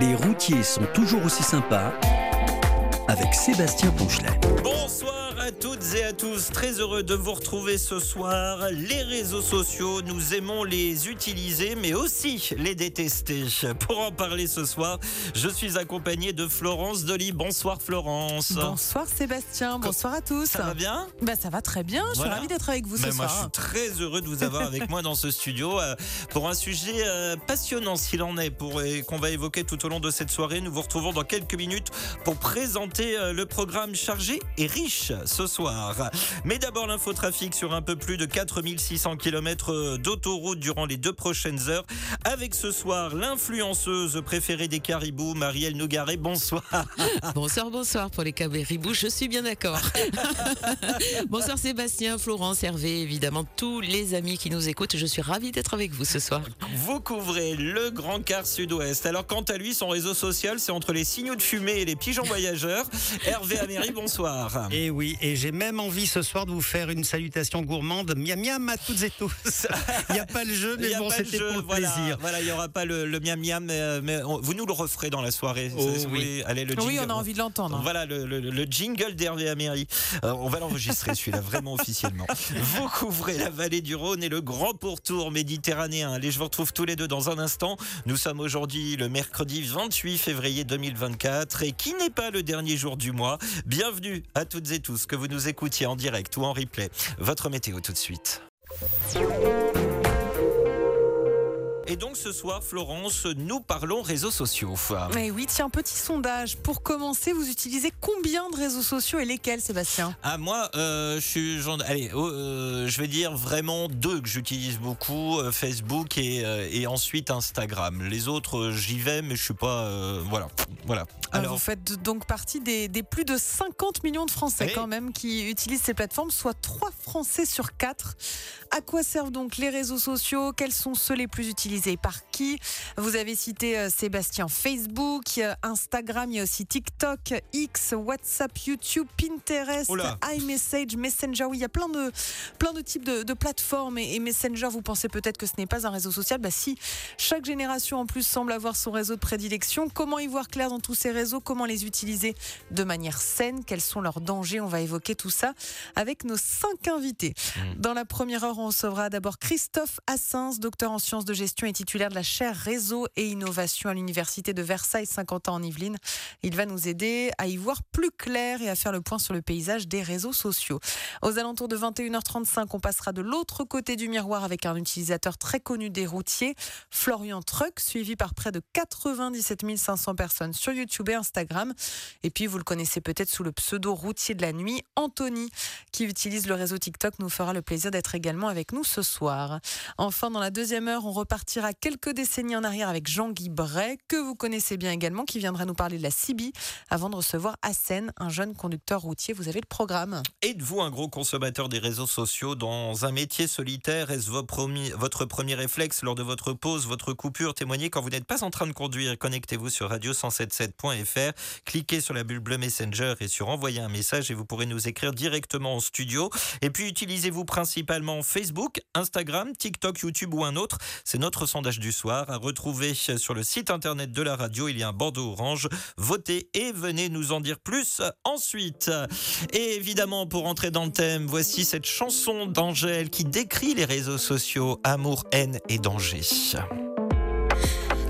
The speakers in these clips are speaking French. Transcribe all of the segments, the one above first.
Les routiers sont toujours aussi sympas avec Sébastien Ponchelet. Bonsoir à toutes et à tous, très heureux de vous retrouver ce soir. Les réseaux sociaux, nous aimons les utiliser mais aussi les détester. Pour en parler ce soir, je suis accompagné de Florence Dolly. Bonsoir Florence. Bonsoir Sébastien, bonsoir à tous. Ça va bien? Bah, Ça va très bien, je Voilà. suis ravie d'être avec vous ce moi, soir. je suis très heureux de vous avoir avec moi dans ce studio euh, pour un sujet euh, passionnant s'il en est, pour et qu'on va évoquer tout au long de cette soirée. Nous vous retrouvons dans quelques minutes pour présenter euh, le programme chargé et riche ce soir. Mais d'abord l'infotrafic sur un peu plus de 4600 km d'autoroute durant les deux prochaines heures. Avec ce soir l'influenceuse préférée des caribous, Marielle Nougaret. Bonsoir. Bonsoir, bonsoir pour les Cabéribous, je suis bien d'accord. bonsoir Sébastien, Florence, Hervé, évidemment tous les amis qui nous écoutent. Je suis ravie d'être avec vous ce soir. Vous couvrez le Grand Quart Sud-Ouest. Alors, quant à lui, son réseau social, c'est entre les signaux de fumée et les pigeons voyageurs. Hervé Améry, bonsoir. Et oui, et j'ai même envie ce soir de vous faire une salutation gourmande. Miam miam à toutes et tous. Il n'y a pas le jeu, mais bon, c'était pour le voilà, plaisir. Voilà, il n'y aura pas le, le miam miam, mais, euh, mais on- vous nous le referez dans la soirée. Oh, oui. allez, le oui, on a envie de l'entendre. Voilà le, le- le jingle d'Hervé Améry. Euh, on va l'enregistrer celui-là vraiment officiellement. Vous couvrez la vallée du Rhône et le grand pourtour méditerranéen. Allez, je vous retrouve tous les deux dans un instant. Nous sommes aujourd'hui le mercredi 28 février 2024 et qui n'est pas le dernier jour du mois? Bienvenue à toutes et tous que vous nous écoutiez en direct ou en replay. Votre météo tout de suite. Et donc ce soir, Florence, nous parlons réseaux sociaux. Mais oui, tiens, petit sondage. Pour commencer, vous utilisez combien de réseaux sociaux et lesquels, Sébastien? Ah moi, euh, je suis genre, allez, oh, euh, je vais dire vraiment deux que j'utilise beaucoup, euh, Facebook et, et ensuite Instagram. Les autres, j'y vais, mais je suis pas, voilà, voilà. Alors, Alors, vous faites donc partie des, des plus de 50 millions de Français Oui. quand même qui utilisent ces plateformes, soit 3 Français sur 4. À quoi servent donc les réseaux sociaux? Quels sont ceux les plus utilisés? Par qui? Vous avez cité euh, Sébastien Facebook, euh, Instagram, il y a aussi TikTok, X, WhatsApp, YouTube, Pinterest, Oula. iMessage, Messenger. Oui, il y a plein de, plein de types de, de plateformes et, et Messenger, vous pensez peut-être que ce n'est pas un réseau social? Bah si, chaque génération en plus semble avoir son réseau de prédilection. Comment y voir clair dans tous ces réseaux? Comment les utiliser de manière saine? Quels sont leurs dangers? On va évoquer tout ça avec nos cinq invités. Dans la première heure, on recevra d'abord Christophe Assens, docteur en sciences de gestion et titulaire de la chaire réseau et innovation à l'université de Versailles, 50 ans en Yvelines. Il va nous aider à y voir plus clair et à faire le point sur le paysage des réseaux sociaux. Aux alentours de 21h35, on passera de l'autre côté du miroir avec un utilisateur très connu des routiers, Florian Truck, suivi par près de 97 500 personnes sur YouTube et Instagram. Et puis, vous le connaissez peut-être sous le pseudo routier de la nuit, Anthony, qui utilise le réseau TikTok, nous fera le plaisir d'être également avec nous ce soir. Enfin, dans la deuxième heure, on repartira quelques décennies en arrière avec Jean-Guy Bray, que vous connaissez bien également, qui viendra nous parler de la CIBI, avant de recevoir Hassen, un jeune conducteur routier. Vous avez le programme. êtes-vous un gros consommateur des réseaux sociaux dans un métier solitaire? Est-ce votre premier réflexe lors de votre pause, votre coupure? Témoignez quand vous n'êtes pas en train de conduire. Connectez-vous sur radio177.fr, cliquez sur la bulle bleue Messenger et sur envoyer un message et vous pourrez nous écrire directement en studio. Et puis utilisez-vous principalement Facebook, Instagram, TikTok, YouTube ou un autre? C'est notre sondage du soir à retrouver sur le site internet de la radio. Il y a un bandeau orange. Votez et venez nous en dire plus ensuite. Et évidemment, pour entrer dans le thème, voici cette chanson d'Angèle qui décrit les réseaux sociaux, amour, haine et danger.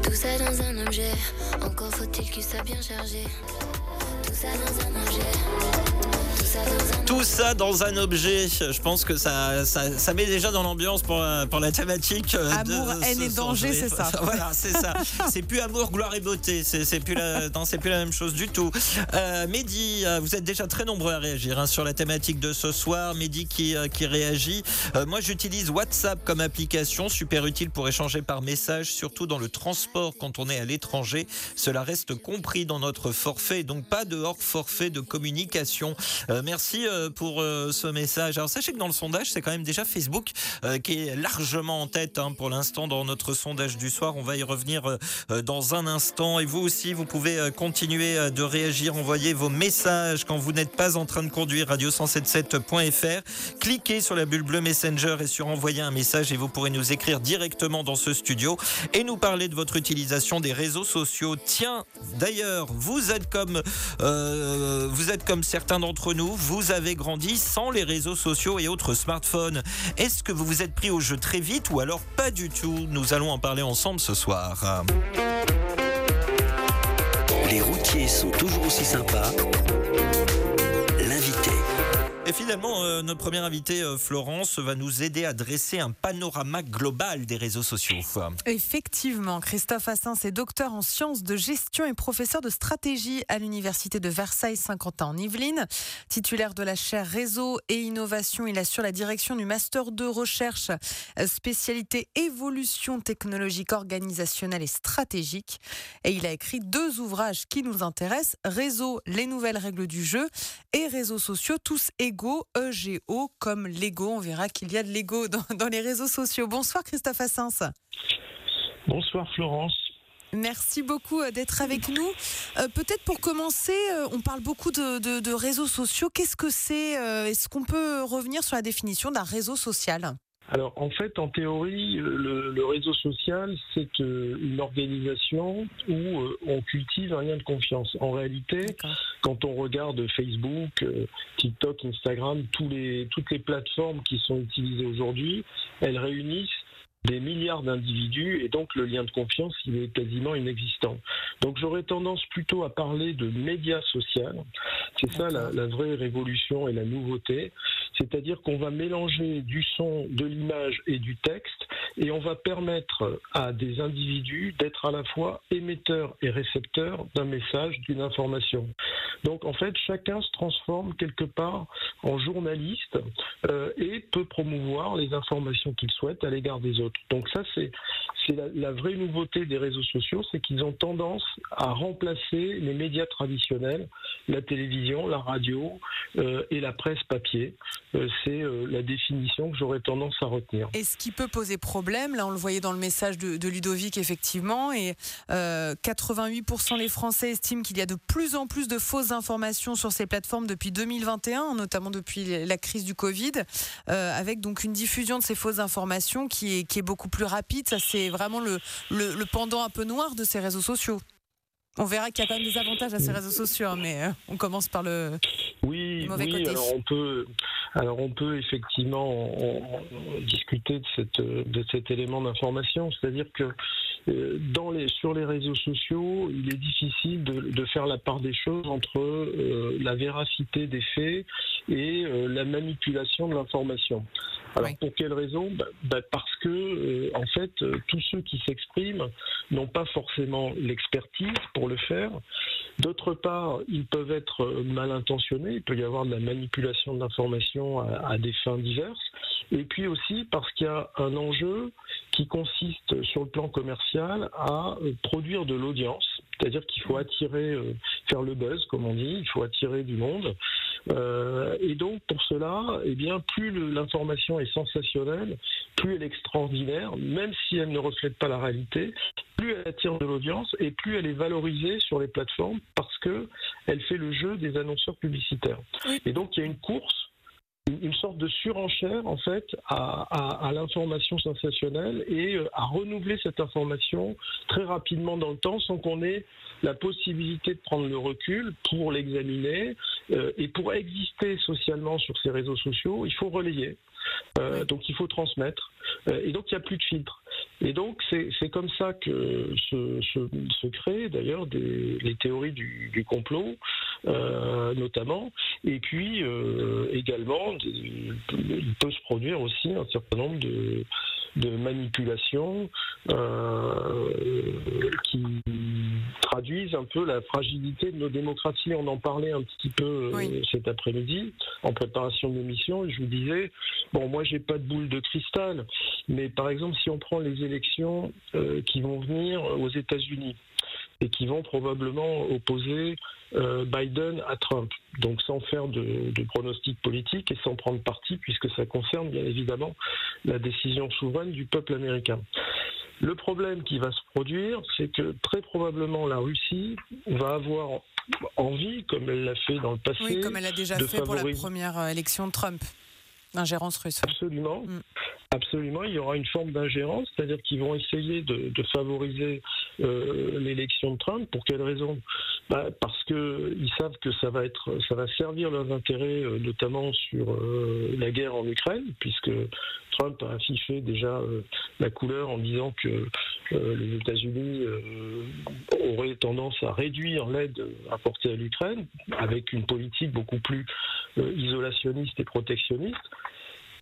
Tout ça dans un objet, encore faut-il que ça bien chargé. Tout ça dans un objet, tout ça dans un objet, je pense que ça, ça, ça met déjà dans l'ambiance pour, la- pour la thématique. euh, Amour, de haine et danger, c'est ça. Voilà, c'est ça. C'est plus amour, gloire et beauté. C'est plus, la, non, plus la même chose du tout. Euh, Mehdi, euh, vous êtes déjà très nombreux à réagir hein, sur la thématique de ce soir. Mehdi qui, euh, qui réagit. Euh, moi, j'utilise WhatsApp comme application, super utile pour échanger par message, surtout dans le transport quand on est à l'étranger. Cela reste compris dans notre forfait, donc pas de hors forfait de communication. Euh, merci euh, pour euh, ce message. Alors sachez que dans le sondage, c'est quand même déjà Facebook euh, qui est largement en tête hein, pour l'instant dans notre sondage du soir. On va y revenir dans un instant. Et vous aussi, vous pouvez continuer de réagir, envoyer vos messages quand vous n'êtes pas en train de conduire radio177.fr. Cliquez sur la bulle bleue Messenger et sur envoyer un message et vous pourrez nous écrire directement dans ce studio et nous parler de votre utilisation des réseaux sociaux. Tiens, d'ailleurs, vous êtes comme vous êtes comme certains d'entre nous, vous avez grandi sans les réseaux sociaux et autres smartphones. Est-ce que vous vous êtes pris au jeu très vite ou alors pas du tout Nous allons en parler ensemble ce soir. Les routiers sont toujours aussi sympas. Et finalement, euh, notre première invitée, euh, Florence, va nous aider à dresser un panorama global des réseaux sociaux. Effectivement, Christophe Assens est docteur en sciences de gestion et professeur de stratégie à l'université de Versailles-Saint-Quentin en Yvelines. Titulaire de la chaire réseau et innovation, il assure la direction du master 2 recherche euh, spécialité évolution technologique organisationnelle et stratégique. Et il a écrit deux ouvrages qui nous intéressent, Réseau, les nouvelles règles du jeu et réseaux sociaux, tous égaux, EGO, comme Lego. On verra qu'il y a de Lego dans, dans les réseaux sociaux. Bonsoir Christophe Assens. Bonsoir Florence. Merci beaucoup euh, d'être avec nous. Euh, Peut-être pour commencer, euh, on parle beaucoup de, de- de réseaux sociaux. Qu'est-ce que c'est Est-ce qu'on peut revenir sur la définition d'un réseau social? Alors en fait, en théorie, le, le réseau social, c'est euh, une organisation où euh, on cultive un lien de confiance. En réalité, quand on regarde Facebook, euh, TikTok, Instagram, tous les, toutes les plateformes qui sont utilisées aujourd'hui, elles réunissent des milliards d'individus et donc le lien de confiance il est quasiment inexistant. Donc j'aurais tendance plutôt à parler de médias social. C'est ça la, vraie révolution et la nouveauté. C'est-à-dire qu'on va mélanger du son, de l'image et du texte et on va permettre à des individus d'être à la fois émetteurs et récepteurs d'un message, d'une information. Donc en fait, chacun se transforme quelque part en journaliste euh, et peut promouvoir les informations qu'il souhaite à l'égard des autres. Donc ça, c'est la, vraie nouveauté des réseaux sociaux, c'est qu'ils ont tendance à remplacer les médias traditionnels, la télévision, la radio euh, et la presse papier. Euh, c'est euh, la définition que j'aurais tendance à retenir. Et ce qui peut poser problème, là on le voyait dans le message de, Ludovic effectivement, et euh, 88% des Français estiment qu'il y a de plus en plus de fausses informations sur ces plateformes depuis 2021, notamment depuis la crise du Covid, avec donc une diffusion de ces fausses informations qui est, qui est beaucoup plus rapide. Ça c'est vraiment le, le, le pendant un peu noir de ces réseaux sociaux. On verra qu'il y a quand même des avantages à ces réseaux sociaux, hein, mais euh, on commence par le, Oui, Le mauvais oui. côté. Alors on peut, alors on peut effectivement en- en discuter de cette de cet élément d'information, c'est-à-dire que euh, dans les sur les réseaux sociaux, il est difficile de, de faire la part des choses entre euh, la véracité des faits et euh, la manipulation de l'information. Alors Oui. pour quelle raison? Bah, bah, Parce que euh, en fait, euh, tous ceux qui s'expriment n'ont pas forcément l'expertise pour le faire. D'autre part, ils peuvent être euh, mal intentionnés, il peut y avoir de la manipulation de l'information à, à des fins diverses. Et puis aussi parce qu'il y a un enjeu qui consiste sur le plan commercial à euh, produire de l'audience, c'est-à-dire qu'il faut attirer, euh, faire le buzz, comme on dit, il faut attirer du monde. Euh, et donc pour cela, eh bien, plus l'information est sensationnelle, plus elle est extraordinaire, même si elle ne reflète pas la réalité, plus elle attire de l'audience et plus elle est valorisée sur les plateformes parce que elle fait le jeu des annonceurs publicitaires. Et donc il y a une course, une- sorte de surenchère en fait à, l'information sensationnelle et euh, à renouveler cette information très rapidement dans le temps sans qu'on ait la possibilité de prendre le recul pour l'examiner euh, et pour exister socialement sur ces réseaux sociaux, il faut relayer. Euh, donc il faut transmettre. Et donc il n'y a plus de filtre. Et donc c'est comme ça que se, se, se créent d'ailleurs les théories du, du complot, euh, notamment. Et puis euh, également, il peut se produire aussi un certain nombre de, de manipulations euh, qui traduisent un peu la fragilité de nos démocraties. On en parlait un petit peu Oui. cet après-midi en préparation de l'émission. Je vous disais, bon, moi j'ai pas de boule de cristal, mais par exemple si on prend les élections euh, qui vont venir aux États-Unis. et qui vont probablement opposer euh, Biden à Trump. Donc sans faire de, de pronostic politique et sans prendre parti, puisque ça concerne bien évidemment la décision souveraine du peuple américain. Le problème qui va se produire, c'est que très probablement la Russie va avoir envie, comme elle l'a fait dans le passé, Oui, comme elle a déjà fait pour la favoriser- première euh, élection de Trump. Ingérence russe. Absolument. Mm. Absolument, il y aura une forme d'ingérence, c'est-à-dire qu'ils vont essayer de, de favoriser euh, l'élection de Trump. Pour quelle raison? Bah, Parce qu'ils savent que ça va être, ça va servir leurs intérêts, euh, notamment sur euh, la guerre en Ukraine, puisque Trump a affiché déjà la couleur en disant que les États-Unis auraient tendance à réduire l'aide apportée à l'Ukraine, avec une politique beaucoup plus isolationniste et protectionniste.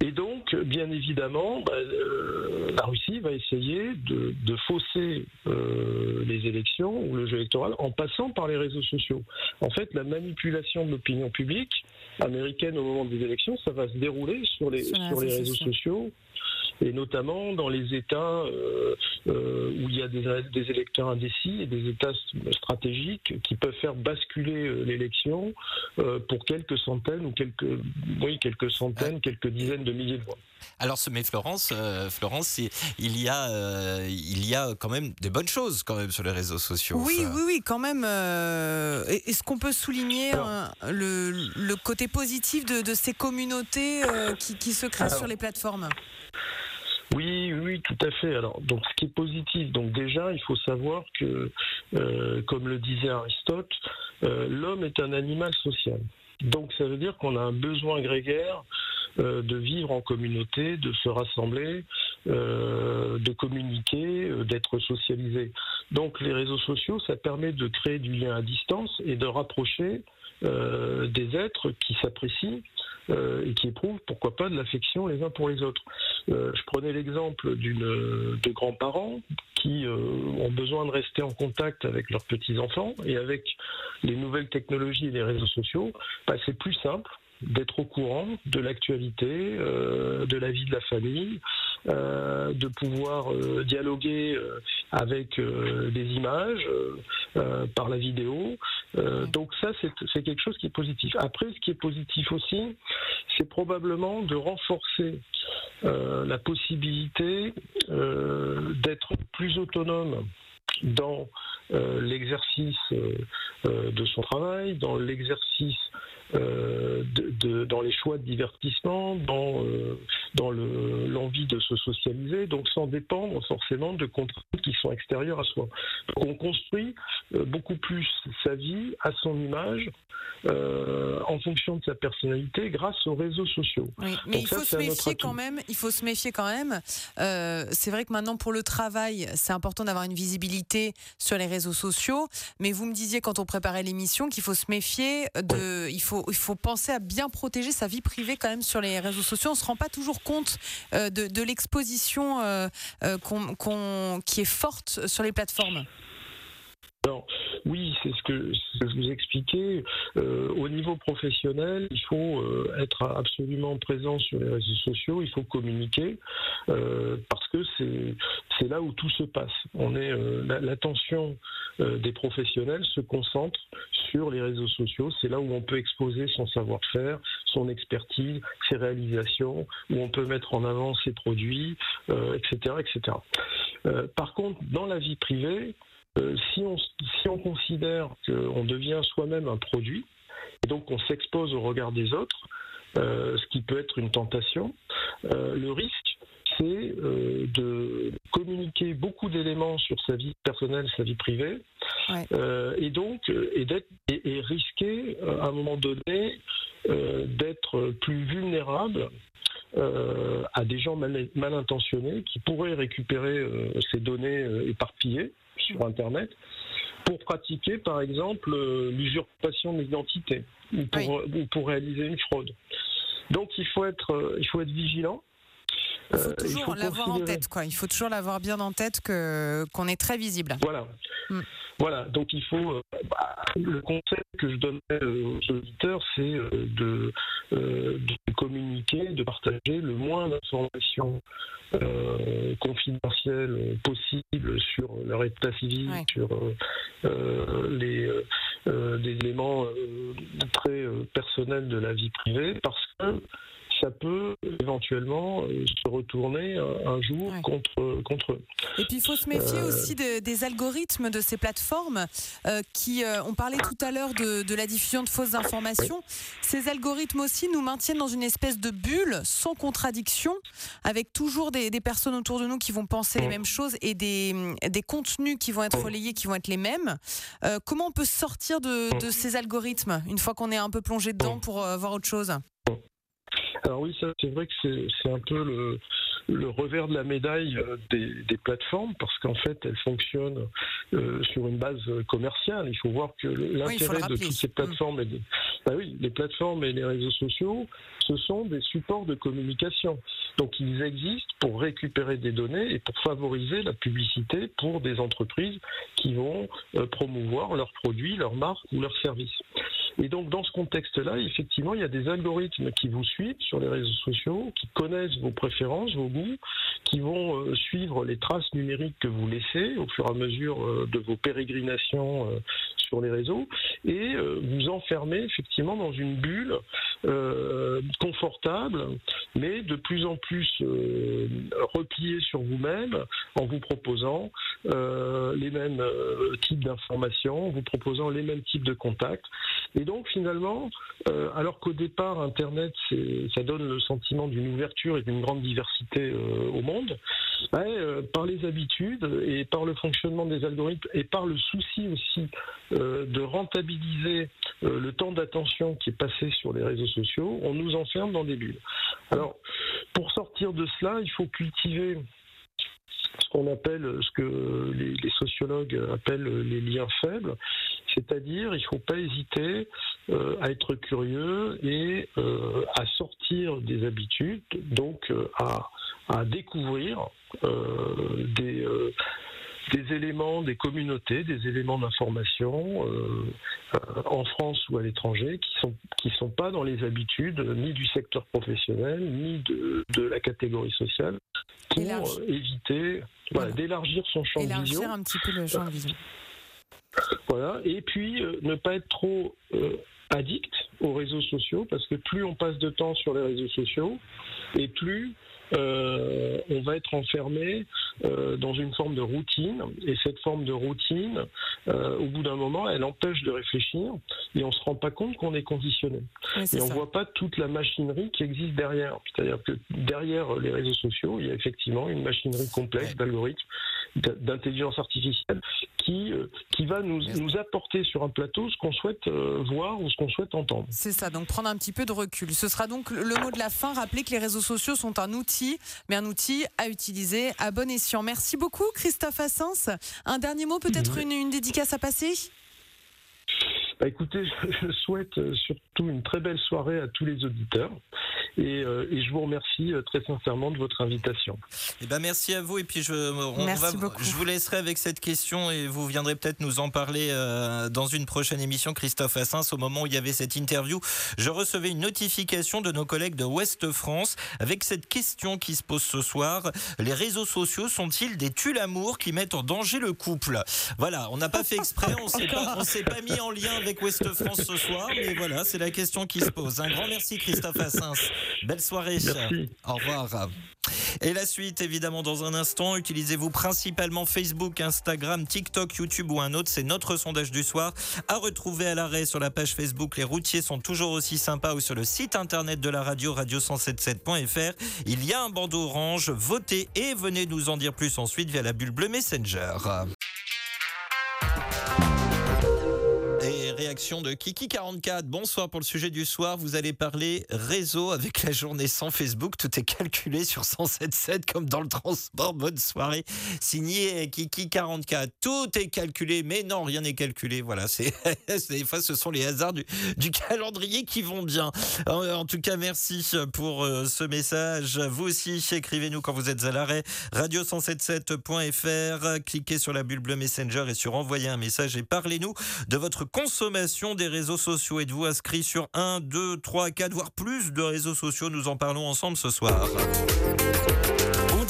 Et donc, bien évidemment, bah, euh, la Russie va essayer de, de fausser euh, les élections ou le jeu électoral en passant par les réseaux sociaux. En fait, la manipulation de l'opinion publique américaine au moment des élections, ça va se dérouler sur les, Sur les sur les réseaux réseaux sociaux. Et notamment dans les États euh, euh, où il y a des, des électeurs indécis et des États stratégiques qui peuvent faire basculer euh, l'élection euh, pour quelques centaines ou quelques, oui, quelques centaines, quelques dizaines de milliers de voix. Alors, ce- mais Florence, euh, Florence, il y a, euh, il y a quand même des bonnes choses quand même sur les réseaux sociaux. Oui, Enfin, oui, oui, quand même. euh, Est-ce qu'on peut souligner Alors- hein, le, le côté positif de, de ces communautés euh, qui, qui se créent Alors- sur les plateformes? Oui, oui, tout à fait. Alors, donc, ce qui est positif, donc déjà, il faut savoir que, euh, comme le disait Aristote, euh, l'homme est un animal social. Donc, ça veut dire qu'on a un besoin grégaire euh, de vivre en communauté, de se rassembler, de communiquer, d'être socialisé. Donc, les réseaux sociaux, ça permet de créer du lien à distance et de rapprocher euh, des êtres qui s'apprécient euh, et qui éprouvent, pourquoi pas, de l'affection les uns pour les autres. Euh, je prenais l'exemple de grands-parents qui ont besoin de rester en contact avec leurs petits-enfants et avec les nouvelles technologies et les réseaux sociaux, bah, c'est plus simple d'être au courant de l'actualité, de la vie de la famille, de pouvoir euh, dialoguer euh, avec euh, des images, euh, euh, par la vidéo. Euh, donc ça, c'est quelque chose qui est positif. Après, ce qui est positif aussi, c'est probablement de renforcer euh, la possibilité euh, d'être plus autonome dans euh, l'exercice euh, euh, de son travail, dans l'exercice euh, de, de- dans les choix de divertissement, dans, euh, dans le- l'envie de se socialiser, donc sans dépendre forcément de contraintes qui sont extérieures à soi. Donc on construit euh, beaucoup plus sa vie à son image, euh, en fonction de sa personnalité, grâce aux réseaux sociaux. Oui, mais Donc il ça, faut se méfier quand même. Il faut se méfier quand même. Euh, c'est vrai que maintenant pour le travail, c'est important d'avoir une visibilité sur les réseaux sociaux. Mais vous me disiez quand on préparait l'émission qu'il faut se méfier de. Il faut il faut penser à bien protéger sa vie privée quand même sur les réseaux sociaux. On se rend pas toujours compte euh, de, l'exposition euh, euh, qui est forte sur les plateformes. Alors, oui, c'est ce que, je vous expliquais. Euh, au niveau professionnel, il faut euh, être absolument présent sur les réseaux sociaux, il faut communiquer, euh, parce que c'est là où tout se passe. On est euh, la- l'attention euh, des professionnels se concentre sur les réseaux sociaux. C'est là où on peut exposer son savoir-faire, son expertise, ses réalisations, où on peut mettre en avant ses produits, etc., etc. Euh, par contre, dans la vie privée, euh, si, on, si on considère qu'on devient soi-même un produit, et donc on s'expose au regard des autres, euh, ce qui peut être une tentation, euh, le risque, c'est de communiquer beaucoup d'éléments sur sa vie personnelle, sa vie privée, Ouais. et donc et et, et risquer à un moment donné d'être plus vulnérable euh, à des gens mal, mal intentionnés qui pourraient récupérer euh, ces données euh, éparpillées sur Internet pour pratiquer, par exemple, l'usurpation de l'identité ou pour, ou pour réaliser une fraude. Donc il faut être, il faut être vigilant. Il faut toujours l'avoir en tête, quoi. Il faut toujours l'avoir bien en tête que qu'on est très visible. Voilà. Mm. Voilà, donc il faut. Bah, le conseil que je donnerais aux auditeurs, c'est de, de, communiquer, de partager le moins d'informations confidentielles possibles sur leur état civil, sur les, des éléments très personnels de la vie privée, parce que ça peut éventuellement euh, se retourner un, jour contre, contre eux. Et puis il faut se méfier euh, aussi des algorithmes de ces plateformes euh, qui, ont parlé tout à l'heure de, la diffusion de fausses informations. Ces algorithmes aussi nous maintiennent dans une espèce de bulle sans contradiction, avec toujours des, personnes autour de nous qui vont penser les mêmes choses et des, des, contenus qui vont être relayés qui vont être les mêmes. comment on peut sortir de, de ces algorithmes une fois qu'on est un peu plongé dedans pour voir autre chose? Alors oui, ça c'est vrai que c'est un peu le, le, revers de la médaille euh, des, des plateformes parce qu'en fait elles fonctionnent euh, sur une base commerciale. Il faut voir que l'intérêt de toutes ces plateformes, et bah oui, les plateformes et les réseaux sociaux, ce sont des supports de communication. Donc ils existent pour récupérer des données et pour favoriser la publicité pour des entreprises qui vont euh, promouvoir leurs produits, leurs marques ou leurs services. Et donc dans ce contexte-là, effectivement, il y a des algorithmes qui vous suivent sur les réseaux sociaux, qui connaissent vos préférences, vos goûts, qui vont euh, suivre les traces numériques que vous laissez au fur et à mesure euh, de vos pérégrinations euh, sur les réseaux, et vous enfermer effectivement dans une bulle confortable, mais de plus en plus repliée sur vous-même, en vous proposant les mêmes types d'informations, en vous proposant les mêmes types de contacts. Donc finalement, euh, alors qu'au départ Internet, ça donne le sentiment d'une ouverture et d'une grande diversité euh, au monde, euh, par les habitudes et par le fonctionnement des algorithmes et par le souci aussi de rentabiliser le temps d'attention qui est passé sur les réseaux sociaux, on nous enferme dans des bulles. Alors, pour sortir de cela, il faut cultiver ce qu'on appelle, ce que les, sociologues appellent les liens faibles, c'est-à-dire il ne faut pas hésiter euh, à être curieux et euh, à sortir des habitudes, donc euh, à, à, découvrir des des éléments des communautés, des éléments d'information en France ou à l'étranger qui sont qui sont pas dans les habitudes ni du secteur professionnel ni de, de la catégorie sociale pour éviter d'élargir son champ de vision. un petit peu le champ de vision. Voilà. Et puis, euh, ne pas être trop euh, addict aux réseaux sociaux, parce que plus on passe de temps sur les réseaux sociaux, et plus euh, on va être enfermé dans une forme de routine. Et cette forme de routine, au bout d'un moment, elle empêche de réfléchir et on ne se rend pas compte qu'on est conditionné. et on ne voit pas toute la machinerie qui existe derrière. C'est-à-dire que derrière les réseaux sociaux, il y a effectivement une machinerie complexe d'algorithmes d'intelligence artificielle qui, euh, qui va nous, nous, apporter sur un plateau ce qu'on souhaite euh, voir ou ce qu'on souhaite entendre. C'est ça, donc prendre un petit peu de recul. Ce sera donc le mot de la fin, rappeler que les réseaux sociaux sont un outil, mais un outil à utiliser à bon escient. Merci beaucoup Christophe Assens. Un dernier mot, peut-être une, une dédicace à passer? Bah, écoutez, je souhaite euh, surtout une très belle soirée à tous les auditeurs. Et, euh, je vous remercie euh, très sincèrement de votre invitation. Eh ben merci à vous. Et puis je, je vous laisserai avec cette question et vous viendrez peut-être nous en parler dans une prochaine émission, Christophe Assens. Au moment où il y avait cette interview, je recevais une notification de nos collègues de Ouest France avec cette question qui se pose ce soir. Les réseaux sociaux sont-ils des tue-l'amour qui mettent en danger le couple? Voilà, on n'a pas fait exprès, on s'est pas, s'est pas mis en lien avec Ouest France ce soir, mais voilà, c'est la question qui se pose. Un grand merci Christophe Assens. Belle soirée. Au revoir. Et la suite, évidemment, dans un instant. Utilisez-vous principalement Facebook, Instagram, TikTok, YouTube ou un autre. C'est notre sondage du soir. À retrouver à l'arrêt sur la page Facebook. Les routiers sont toujours aussi sympas ou sur le site internet de la radio, radio177.fr. Il y a un bandeau orange. Votez et venez nous en dire plus ensuite via la bulle bleue Messenger. Rédaction de Kiki44. Bonsoir pour le sujet du soir. Vous allez parler réseau avec la journée sans Facebook. Tout est calculé sur 107.7 comme dans le transport. Bonne soirée. Signé Kiki44. Tout est calculé, mais non, rien n'est calculé. Voilà, c'est des fois ce sont les hasards du, du calendrier qui vont bien. En, en, tout cas, merci pour euh, ce message. Vous aussi, écrivez-nous quand vous êtes à l'arrêt. Radio177.fr. Cliquez sur la bulle bleue Messenger et sur envoyer un message et parlez-nous de votre consommation des réseaux sociaux. Êtes-vous inscrit sur 1, 2, 3, 4, voire plus de réseaux sociaux? Nous en parlons ensemble ce soir.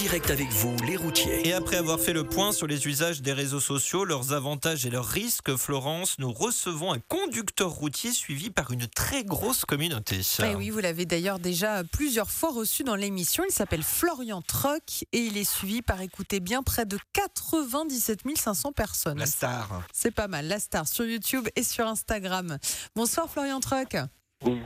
Direct avec vous, les routiers. Et après avoir fait le point sur les usages des réseaux sociaux, leurs avantages et leurs risques, Florence, nous recevons un conducteur routier suivi par une très grosse communauté. Eh oui, vous l'avez d'ailleurs déjà plusieurs fois reçu dans l'émission. Il s'appelle Florian Truck et il est suivi par, écoutez bien, près de 97 500 personnes. La star. C'est pas mal, la star sur YouTube et sur Instagram. Bonsoir Florian Truck.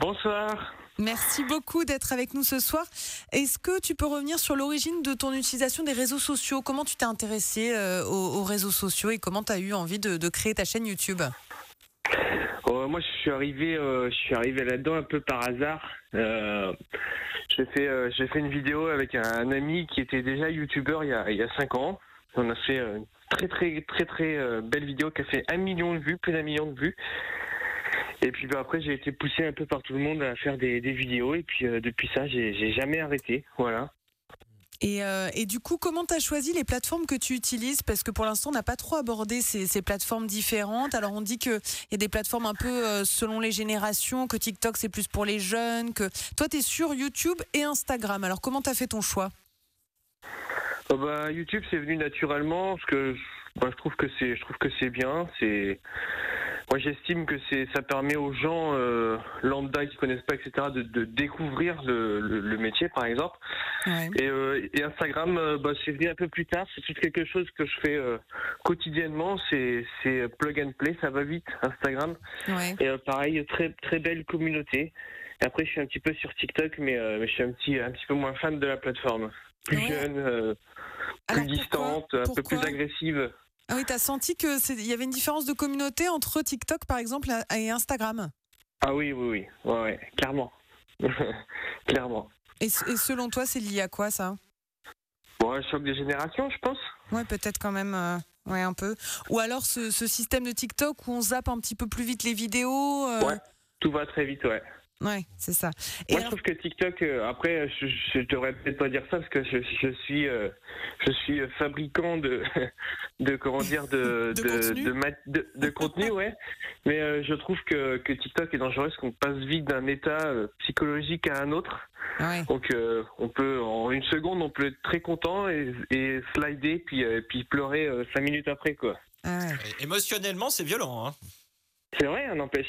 Bonsoir. Merci beaucoup d'être avec nous ce soir. Est-ce que tu peux revenir sur l'origine de ton utilisation des réseaux sociaux? Comment tu t'es intéressé euh, aux, aux, réseaux sociaux et comment tu as eu envie de, créer ta chaîne YouTube? Oh, Moi, je suis arrivé, euh, je suis arrivé là-dedans un peu par hasard. Euh, j'ai fait, une vidéo avec un, un, ami qui était déjà YouTubeur il y a, il y a cinq ans. On a fait une très très très très belle vidéo qui a fait un million de vues, plus d'un million de vues. Et puis bah, après, j'ai été poussé un peu par tout le monde à faire des, des vidéos. Et puis euh, depuis ça, j'ai jamais arrêté. Voilà. Et, euh, et, du coup, comment tu as choisi les plateformes que tu utilises? Parce que pour l'instant, on n'a pas trop abordé ces, ces, plateformes différentes. Alors, on dit qu'il y a des plateformes un peu euh, selon les générations, que TikTok, c'est plus pour les jeunes. que Toi, tu es sur YouTube et Instagram. Alors, comment tu as fait ton choix? Oh bah, YouTube, c'est venu naturellement parce que bah, je trouve que c'est je trouve que c'est bien. C'est moi, j'estime que c'est, ça permet aux gens euh, lambda qui connaissent pas, etc., de, de découvrir le, le, le, métier, par exemple. Ouais. Et, euh, et, Instagram, euh, bah, c'est venu un peu plus tard. C'est tout quelque chose que je fais euh, quotidiennement. C'est, c'est plug and play, ça va vite, Instagram. Ouais. Et euh, pareil, très très belle communauté. Et après, je suis un petit peu sur TikTok, mais, mais je suis un petit un petit peu moins fan de la plateforme. Plus Ouais. jeune, euh, plus Alors, pourquoi distante, un peu Pourquoi plus agressive. Ah oui, tu as senti qu'il y avait une différence de communauté entre TikTok, par exemple, et Instagram? Ah oui, oui, oui, ouais, ouais, clairement. clairement. Et, et, selon toi, c'est lié à quoi ça? Bon, un choc des générations, je pense. Ouais, peut-être quand même, euh, ouais, un peu. Ou alors ce, ce, système de TikTok où on zappe un petit peu plus vite les vidéos. Euh... Ouais, tout va très vite, ouais. Ouais, c'est ça. Et Moi, alors... je trouve que TikTok, euh, après, je, je devrais peut-être pas dire ça parce que je, je suis, euh, je suis fabricant de, de comment dire, de, de, de, contenu, de, de, de contenu ouais. Mais euh, je trouve que, que TikTok est dangereux parce qu'on passe vite d'un état euh, psychologique à un autre. Ouais. Donc, euh, on peut, en une seconde, on peut être très content et, et slider puis, puis pleurer cinq minutes après, quoi. Ah ouais. Émotionnellement, c'est violent, hein. C'est vrai, on empêche.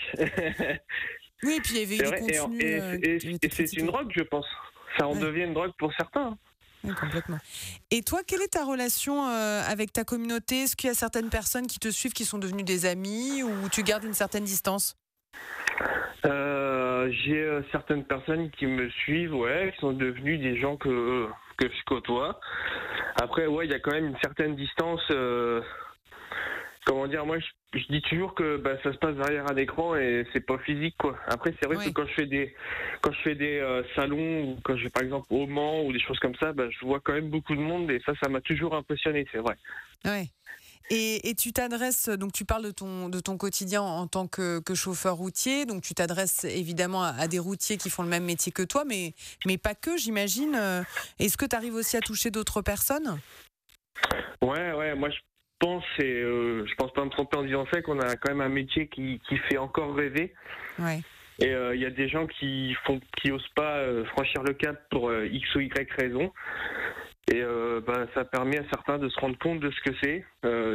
Oui, et puis il y avait vrai, des contenus. Et, euh, et, et, et c'est une drogue, je pense. Ça en ouais. devient une drogue pour certains. Oui, complètement. Et toi, quelle est ta relation euh, avec ta communauté? Est-ce qu'il y a certaines personnes qui te suivent qui sont devenues des amis ou tu gardes une certaine distance? Euh, J'ai euh, certaines personnes qui me suivent, ouais, qui sont devenues des gens que, que je côtoie. Après, ouais, il y a quand même une certaine distance. Euh, comment dire, moi, je, je, dis toujours que bah, ça se passe derrière un écran et c'est pas physique, quoi. Après, c'est vrai Oui. que quand je fais des, quand je fais des euh, salons ou quand je vais par exemple au Mans ou des choses comme ça, bah, je vois quand même beaucoup de monde et ça, ça m'a toujours impressionné, c'est vrai. Ouais. Et, et, tu t'adresses, donc tu parles de ton, de ton quotidien en tant que, que chauffeur routier, donc tu t'adresses évidemment à, à, des routiers qui font le même métier que toi, mais, mais pas que, j'imagine. Est-ce que tu arrives aussi à toucher d'autres personnes? Ouais, ouais, moi je pense, et euh, je pense pas me tromper en disant ça, qu'on a quand même un métier qui, qui fait encore rêver. Ouais. Et il euh, y a des gens qui font, qui osent pas euh, franchir le cap pour x ou y raison. Et bah, ça permet à certains de se rendre compte de ce que c'est,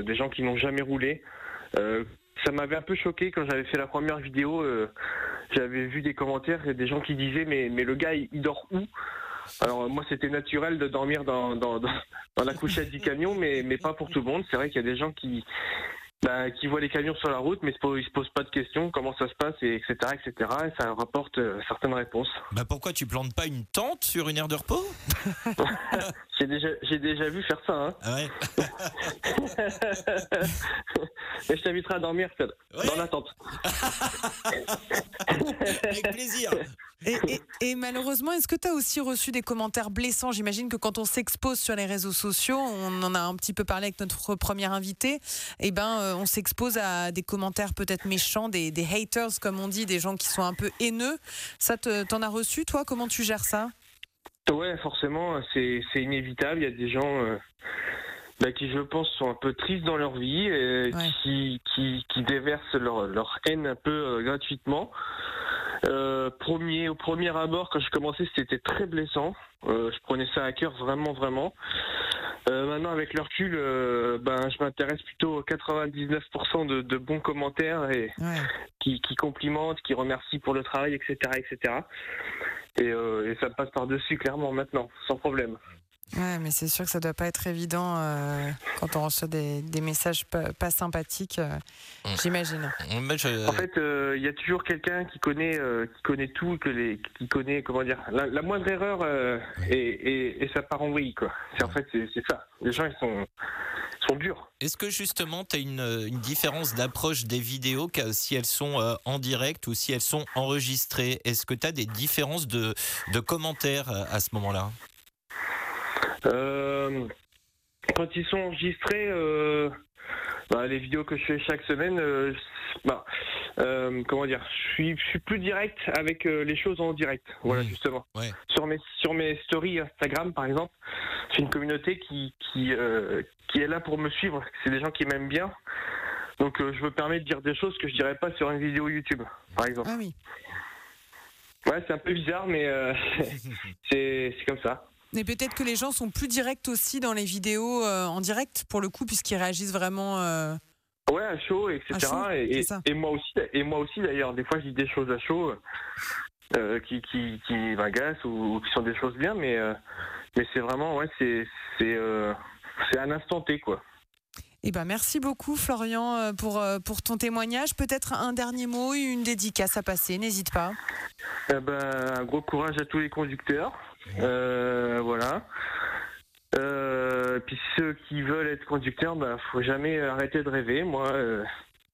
des gens qui n'ont jamais roulé. Ça m'avait un peu choqué quand j'avais fait la première vidéo. j'avais vu des commentaires, il a des gens qui disaient mais, mais le gars il, il dort où? Alors moi c'était naturel de dormir dans, dans, dans, dans, la couchette du camion, mais, mais pas pour tout le monde. C'est vrai qu'il y a des gens qui, bah, qui voient les camions sur la route, mais ils se posent pas de questions, comment ça se passe, et etc., etc. Et ça rapporte euh, certaines réponses. Bah pourquoi tu plantes pas une tente sur une aire de repos? J'ai déjà, j'ai déjà vu faire ça. Hein. Ah ouais. Mais je t'inviterai à dormir dans la tente. Avec plaisir. Et, malheureusement, est-ce que tu as aussi reçu des commentaires blessants? J'imagine que quand on s'expose sur les réseaux sociaux, on en a un petit peu parlé avec notre premier invité, et eh ben, euh, on s'expose à des commentaires peut-être méchants, des, haters, comme on dit, des gens qui sont un peu haineux. Ça, t'en as reçu, toi? Comment tu gères ça? Ouais, forcément, c'est inévitable. Il y a des gens euh, bah, qui, je pense, sont un peu tristes dans leur vie et qui, qui, déversent leur, leur, haine un peu euh, gratuitement. Euh, premier, au premier abord, quand je commençais, c'était très blessant. Je prenais ça à cœur vraiment, vraiment. Maintenant, avec le recul, ben, je m'intéresse plutôt aux 99% de, de, bons commentaires et qui, qui, complimentent, qui remercient pour le travail, etc., etc. Et, et ça passe par dessus clairement maintenant, sans problème. Ouais, mais c'est sûr que ça doit pas être évident euh, quand on reçoit des, des messages pas, sympathiques, euh, j'imagine. En fait, il euh, y a toujours quelqu'un qui connaît, qui connaît tout, que les, qui connaît, comment dire, la, moindre erreur et, et, et, ça part en vrille, quoi. C'est en fait, c'est ça. Les gens, ils sont, sont durs. Est-ce que justement, tu as une, une, différence d'approche des vidéos, si elles sont en direct ou si elles sont enregistrées? Est-ce que tu as des différences de, de commentaires à ce moment-là? Quand ils sont enregistrés, euh, bah, les vidéos que je fais chaque semaine, euh, bah, comment dire, je suis, je suis plus direct avec les choses en direct. Voilà, mmh. justement. Sur mes sur mes stories Instagram, par exemple, c'est une communauté qui qui qui est là pour me suivre. C'est des gens qui m'aiment bien. Donc je me permets de dire des choses que je dirais pas sur une vidéo YouTube, par exemple. Ah oui. Ouais, c'est un peu bizarre, mais c'est comme ça. Mais peut-être que les gens sont plus directs aussi dans les vidéos euh, en direct, pour le coup, puisqu'ils réagissent vraiment. Euh, ouais, à chaud, etc. et, moi aussi, et moi aussi d'ailleurs, des fois je dis des choses à chaud euh, qui, qui, qui m'agacent ou, qui sont des choses bien, mais, mais c'est vraiment, ouais, c'est, c'est, c'est un instant T, quoi. Eh ben, merci beaucoup Florian pour, pour ton témoignage. Peut-être un dernier mot, une dédicace à passer, n'hésite pas. Eh ben, un gros courage à tous les conducteurs. Euh, voilà. Euh, puis ceux qui veulent être conducteurs, bah, faut jamais arrêter de rêver. Moi, euh,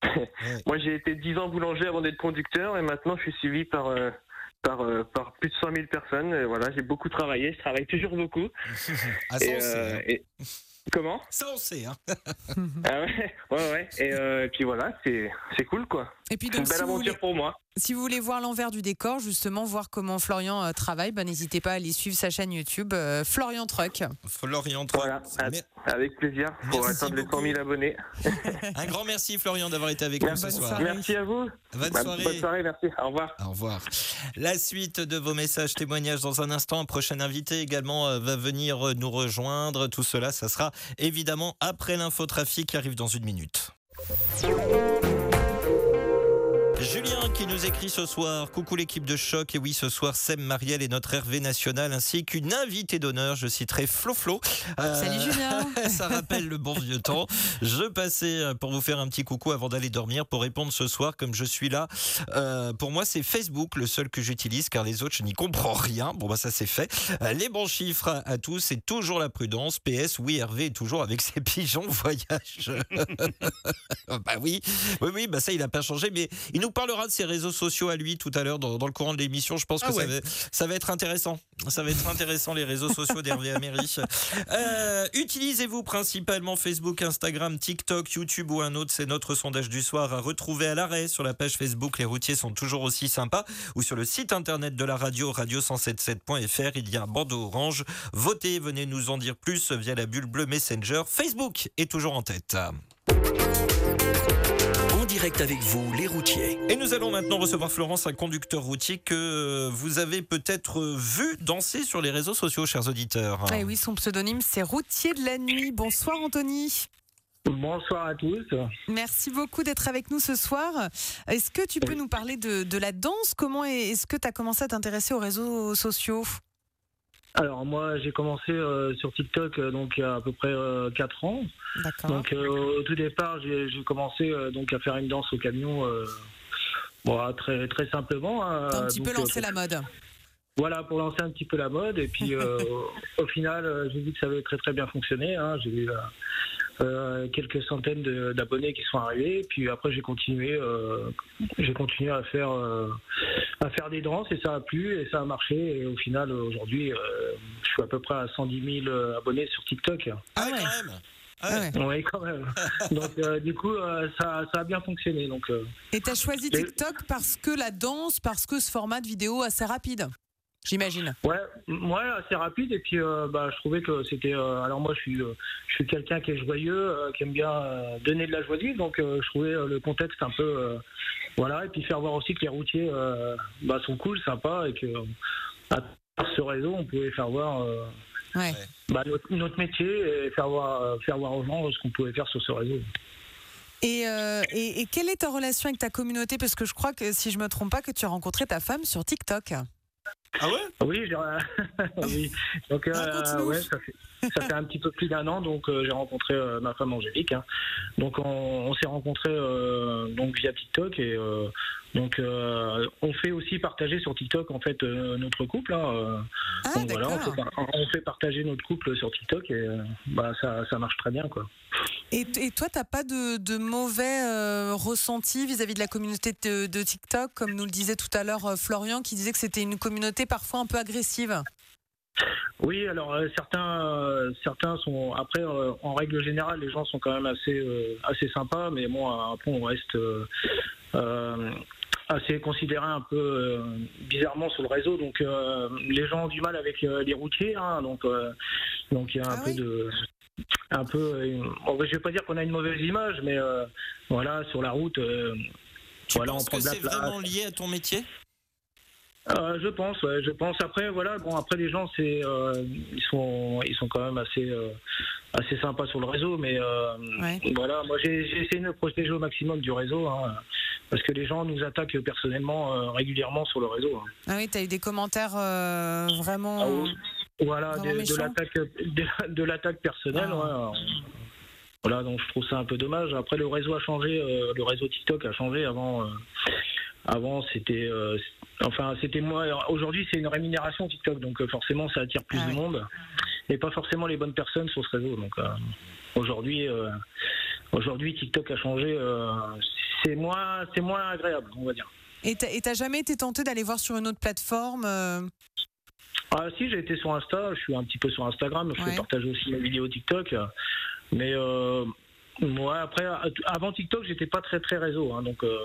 moi j'ai été 10 ans boulanger avant d'être conducteur et maintenant je suis suivi par par, par plus de 100 000 personnes. voilà, j'ai beaucoup travaillé, je travaille toujours beaucoup. ah, et, Comment? Ça, on sait. Hein. ah ouais, ouais, ouais. Et, euh, puis voilà, c'est, c'est cool, quoi. Et puis donc, une belle aventure pour moi. Si vous voulez voir l'envers du décor, justement, voir comment Florian euh, travaille, bah, n'hésitez pas à aller suivre sa chaîne YouTube, euh, Florian Truck. Florian Truck. Voilà, avec plaisir, pour atteindre les 100 000 abonnés. Un grand merci, Florian, d'avoir été avec nous ce soir. Merci à vous. Bonne soirée. Bonne soirée, merci. Au revoir. Au revoir. La suite de vos messages, témoignages dans un instant. Un prochain invité également va venir nous rejoindre. Tout cela, ça sera évidemment après l'infotrafic qui arrive dans une minute. Julien qui nous écrit ce soir. Coucou l'équipe de choc. Et oui, ce soir, Sem Marielle est notre Hervé national ainsi qu'une invitée d'honneur. Je citerai Flo Flo. Euh, Salut Julien. ça rappelle le bon vieux temps. Je passais euh, pour vous faire un petit coucou avant d'aller dormir pour répondre ce soir comme je suis là. Euh, pour moi, c'est Facebook le seul que j'utilise car les autres, je n'y comprends rien. Bon, bah, ça c'est fait. Les bons chiffres à tous, c'est toujours la prudence. PS, oui, Hervé est toujours avec ses pigeons voyage. bah oui, oui, oui, bah ça, il n'a pas changé, mais il nous parlera de ses réseaux sociaux à lui tout à l'heure dans, le courant de l'émission. Je pense ah que ça, va, ça, va, être intéressant. Ça va être intéressant les réseaux sociaux d'Hervé Améry. Euh, utilisez-vous principalement Facebook, Instagram, TikTok, YouTube ou un autre? C'est notre sondage du soir à retrouver à l'arrêt sur la page Facebook. Les routiers sont toujours aussi sympas ou sur le site internet de la radio radio177.fr. Il y a un bandeau orange. Votez, venez nous en dire plus via la bulle bleue Messenger. Facebook est toujours en tête direct avec vous, les routiers. Et nous allons maintenant recevoir Florence, un conducteur routier que vous avez peut-être vu danser sur les réseaux sociaux, chers auditeurs. Eh oui, son pseudonyme, c'est Routier de la nuit. Bonsoir, Anthony. Bonsoir à tous. Merci beaucoup d'être avec nous ce soir. Est-ce que tu peux nous parler de, la danse? Comment est-ce que tu as commencé à t'intéresser aux réseaux sociaux? Alors moi j'ai commencé euh, sur TikTok euh, donc il y a à peu près 4 ans. Donc au tout départ j'ai commencé donc à faire une danse au camion. Bon, très très simplement. hein. Un petit peu Donc, euh, la mode. Voilà, pour lancer un petit peu la mode. Et puis, euh, au final, euh, j'ai vu que ça avait très très bien fonctionné. hein. J'ai eu euh, quelques centaines d'abonnés qui sont arrivés. Puis après, j'ai continué, euh, j'ai continué à faire euh, à faire des danses et ça a plu et ça a marché. Et au final, aujourd'hui, euh, je suis à peu près à 110 000 abonnés sur TikTok. Ah, ouais. quand même Ah Ah ouais. ouais. Oui, quand même. Donc, euh, du coup, euh, ça, ça a bien fonctionné. Donc, euh, Et t'as choisi Mais- TikTok parce que la danse, parce que ce format de vidéo assez rapide, j'imagine. Ouais, ouais, assez rapide. Et puis, euh, bah, je trouvais que c'était. euh, alors moi, je suis, euh, je suis quelqu'un qui est joyeux, qui aime bien donner de la joie de vivre. Donc, je trouvais le contexte un peu, voilà. Et puis faire voir aussi que les routiers, bah, sont cool, sympas, et que à travers ce réseau, on pouvait faire voir. Ouais. bah, notre, notre métier et faire voir, faire voir aux gens ce qu'on pouvait faire sur ce réseau. Et, et, et quelle est ta relation avec ta communauté? Parce que je crois que, si je me trompe pas, que tu as rencontré ta femme sur TikTok. Ah ouais? Oui. Donc, euh, ouais, ça fait, ça fait un petit peu plus d'un an. Donc, euh, j'ai rencontré euh, ma femme Angélique. hein. Donc, on, on s'est rencontrés donc via TikTok et donc euh, on fait aussi partager sur TikTok en fait euh, notre couple. hein, euh. Ah, donc voilà, on fait, par- on fait partager notre couple sur TikTok et euh, bah ça, ça marche très bien quoi. Et, et toi, t'as pas de, de mauvais ressenti vis-à-vis de la communauté de, de TikTok, comme nous le disait tout à l'heure Florian, qui disait que c'était une communauté parfois un peu agressive? Oui, alors euh, certains, euh, certains sont après euh, en règle générale les gens sont quand même assez assez sympas, mais bon après on reste assez considéré un peu euh, bizarrement sur le réseau, donc euh, les gens ont du mal avec euh, les routiers, hein, donc donc il y a un Ah peu oui de un peu, bon, je vais pas dire qu'on a une mauvaise image, mais voilà sur la route. Tu voilà, on penses prend que c'est vraiment lié à ton métier? Euh, je pense, ouais, je pense. Après, voilà, bon, après les gens, c'est, euh, ils sont, ils sont quand même assez, euh, assez sympas sur le réseau, mais Ouais. voilà, moi j'ai, j'ai essayé de me protéger au maximum du réseau, hein, parce que les gens nous attaquent personnellement régulièrement sur le réseau. hein. Ah oui, t'as eu des commentaires vraiment. Ah oui. Voilà, Vraiment de, de l'attaque, de, de l'attaque personnelle. Ah. ouais, voilà, donc je trouve ça un peu dommage. Après, le réseau a changé, le réseau TikTok a changé. Avant, avant c'était, enfin, c'était moi. Aujourd'hui, c'est une rémunération TikTok, donc euh, forcément, ça attire plus Ah de monde et pas forcément les bonnes personnes sur ce réseau. Donc euh, aujourd'hui, euh, aujourd'hui, TikTok a changé. euh, c'est moins, c'est moins agréable, on va dire. Et t'as jamais été tenté d'aller voir sur une autre plateforme Ah si, j'ai été sur Insta, je suis un petit peu sur Instagram, je Ouais. partager aussi mes vidéos TikTok. Mais moi, après, avant TikTok, j'étais pas très très réseau, hein, donc euh,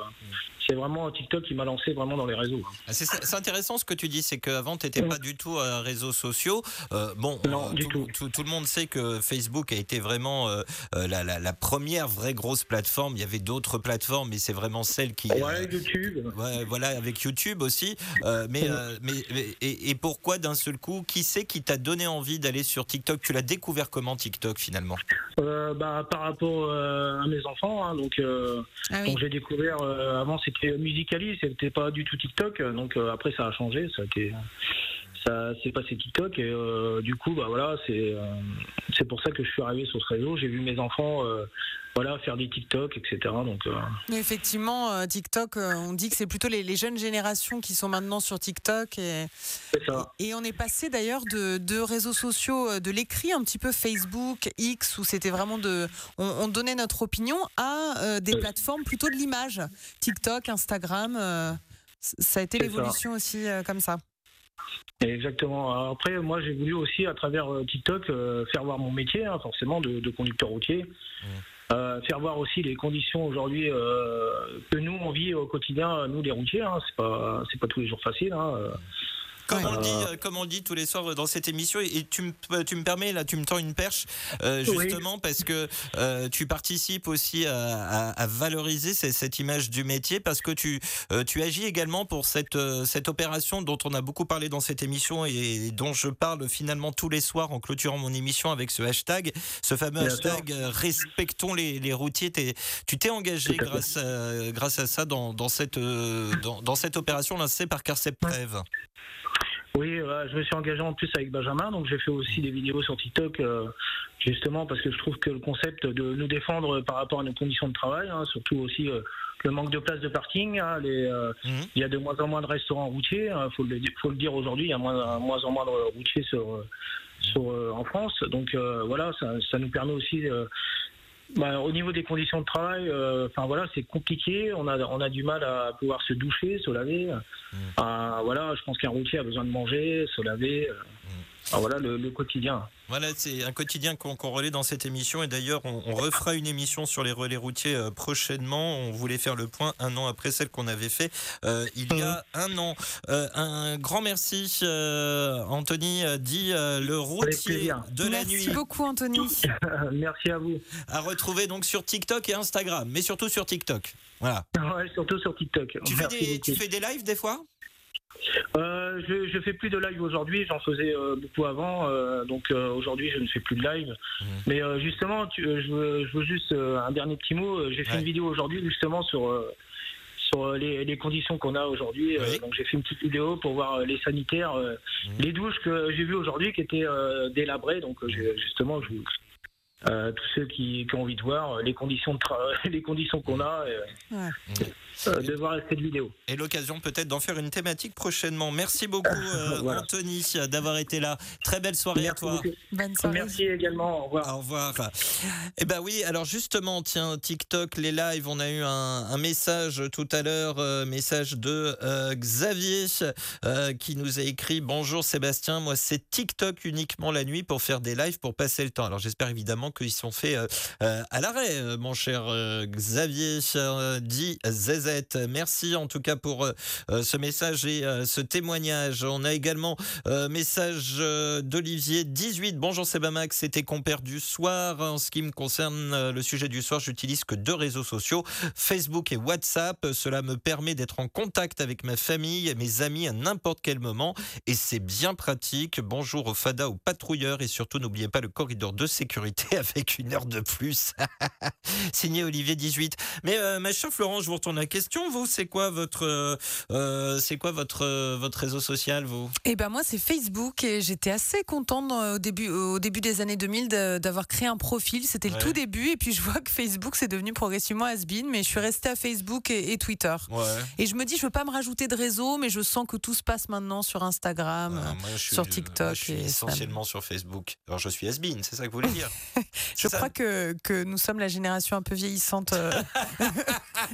c'est vraiment TikTok qui m'a lancé vraiment dans les réseaux. hein. Ah, C'est c'est intéressant ce que tu dis, c'est qu'avant, tu n'étais Ouais. pas du tout à réseaux sociaux. Euh, bon, Non, euh, du tout, tout. tout- tout le monde sait que Facebook a été vraiment euh, euh, la, la- la première vraie grosse plateforme. Il y avait d'autres plateformes, mais c'est vraiment celle qui... Ouais, euh, YouTube. Ouais, voilà, avec YouTube aussi. Euh, mais, euh, mais, mais- et, et pourquoi d'un seul coup Qui c'est qui t'a donné envie d'aller sur TikTok? Tu l'as découvert comment TikTok finalement? Euh, bah, par rapport euh, à mes enfants, hein, donc, euh, Ah oui. donc j'ai découvert. euh, avant, c'était Musicali, c'était pas du tout TikTok. Donc euh, après, ça a changé, ça a été. Ça s'est passé TikTok et euh, du coup bah voilà c'est euh, c'est pour ça que je suis arrivé sur ce réseau j'ai vu mes enfants euh, voilà faire des TikTok etc donc Effectivement, TikTok, on dit que c'est plutôt les, les jeunes générations qui sont maintenant sur TikTok. Et, ça et on est passé d'ailleurs de, de réseaux sociaux, de l'écrit un petit peu Facebook, X, où c'était vraiment de. On, on donnait notre opinion, à des Oui. plateformes plutôt de l'image. TikTok, Instagram. ça a été l'évolution aussi comme ça. Exactement. Après, moi, j'ai voulu aussi, à travers euh, TikTok, euh, faire voir mon métier, hein, forcément, de, de conducteur routier. Euh, faire voir aussi les conditions aujourd'hui euh, que nous on vit au quotidien, nous les routiers. Hein, c'est pas, c'est pas tous les jours facile. Hein. Comme, Ouais. on le dit, euh, comme on le dit tous les soirs dans cette émission, et tu me, tu me permets, là, tu me tends une perche, euh, Oui. justement, parce que euh, tu participes aussi à, à- à valoriser ces- cette image du métier, parce que tu, euh, tu agis également pour cette, euh, cette opération dont on a beaucoup parlé dans cette émission et, dont je parle finalement tous les soirs en clôturant mon émission avec ce hashtag, ce fameux Bien hashtag euh, Respectons les, les routiers. Tu t'es engagé grâce à, grâce à ça dans, dans, cette, euh, dans, dans cette opération lancée par Carcep Trèves. Oui, je me suis engagé en plus avec Benjamin, donc j'ai fait aussi des vidéos sur TikTok, euh, justement parce que je trouve que le concept de nous défendre par rapport à nos conditions de travail, hein, surtout aussi euh, le manque de places de parking, hein, les, euh, Mhm. il y a de moins en moins de restaurants routiers, il faut, le, faut le dire aujourd'hui, il y a moins, moins en moins de routiers sur, sur, en France, donc voilà, ça, ça nous permet aussi... bah, au niveau des conditions de travail, euh, enfin voilà, c'est compliqué. On a on a du mal à pouvoir se doucher, se laver. Ah, voilà, je pense qu'un routier a besoin de manger, se laver. euh, ah, voilà le, le quotidien. Voilà, c'est un quotidien qu'on relaie dans cette émission. Et d'ailleurs, on, on refera une émission sur les relais routiers euh, prochainement. On voulait faire le point un an après celle qu'on avait fait euh, il y a un an. Euh, un grand merci, euh, Anthony, dit euh, le routier de la Merci nuit. beaucoup, Anthony. Merci à vous. À retrouver donc sur TikTok et Instagram, mais surtout sur TikTok. Voilà. Ouais, surtout sur TikTok. Tu fais, Merci des, beaucoup. tu fais des lives des fois? Euh, je, je fais plus de live aujourd'hui, j'en faisais euh, beaucoup avant, euh, donc euh, aujourd'hui je ne fais plus de live. Mhm. Mais euh, justement, tu- euh, je, veux, je veux juste euh, un dernier petit mot. J'ai fait Ouais. une vidéo aujourd'hui justement sur euh, sur les, les conditions qu'on a aujourd'hui. Euh, Oui. donc j'ai fait une petite vidéo pour voir euh, les sanitaires, euh, Mhm. les douches que j'ai vues aujourd'hui qui étaient euh, délabrées. Donc justement, je, euh, tous ceux qui, qui ont envie de voir les conditions de les conditions qu'on a, euh, Ouais. euh, de voir cette vidéo. et l'occasion peut-être d'en faire une thématique prochainement. Merci beaucoup, euh, Voilà. Anthony, d'avoir été là. Très belle soirée Merci à toi. beaucoup. Bonne soirée. Merci également. Au revoir. Au revoir. Eh ben oui, alors justement, tiens, TikTok, les lives, on a eu un, un message tout à l'heure, euh, message de euh, Xavier euh, qui nous a écrit Bonjour Sébastien, moi c'est TikTok uniquement la nuit pour faire des lives pour passer le temps. Alors j'espère évidemment qu'ils sont faits euh, euh, à l'arrêt, euh, mon cher euh, Xavier, euh, dit Merci en tout cas pour euh, euh, ce message et euh, ce témoignage. On a également euh, message d'Olivier 18. Bonjour Sebamax, c'était compère du soir. En ce qui me concerne le sujet du soir, j'utilise que deux réseaux sociaux, Facebook et WhatsApp. Cela me permet d'être en contact avec ma famille et mes amis à n'importe quel moment et c'est bien pratique. Bonjour aux FADA, aux patrouilleurs et surtout n'oubliez pas le corridor de sécurité avec une heure de plus. Signé Olivier 18. Mais ma chère Florent, je vous retourne la question. Vous, c'est quoi votre, euh, euh, c'est quoi votre, euh, votre réseau social, vous? Eh ben moi c'est Facebook et j'étais assez contente au début au début des années 2000 de- d'avoir créé un profil. C'était Ouais. le tout début et puis je vois que Facebook c'est devenu progressivement has-been, mais je suis restée à Facebook et, et Twitter. Ouais. Et je me dis je veux pas me rajouter de réseau, mais je sens que tout se passe maintenant sur Instagram. Ah, moi, je suis, sur TikTok moi, je suis et essentiellement sur Facebook. Alors, je suis has c'est ça que vous voulez dire? Je crois que, que nous sommes la génération un peu vieillissante, euh,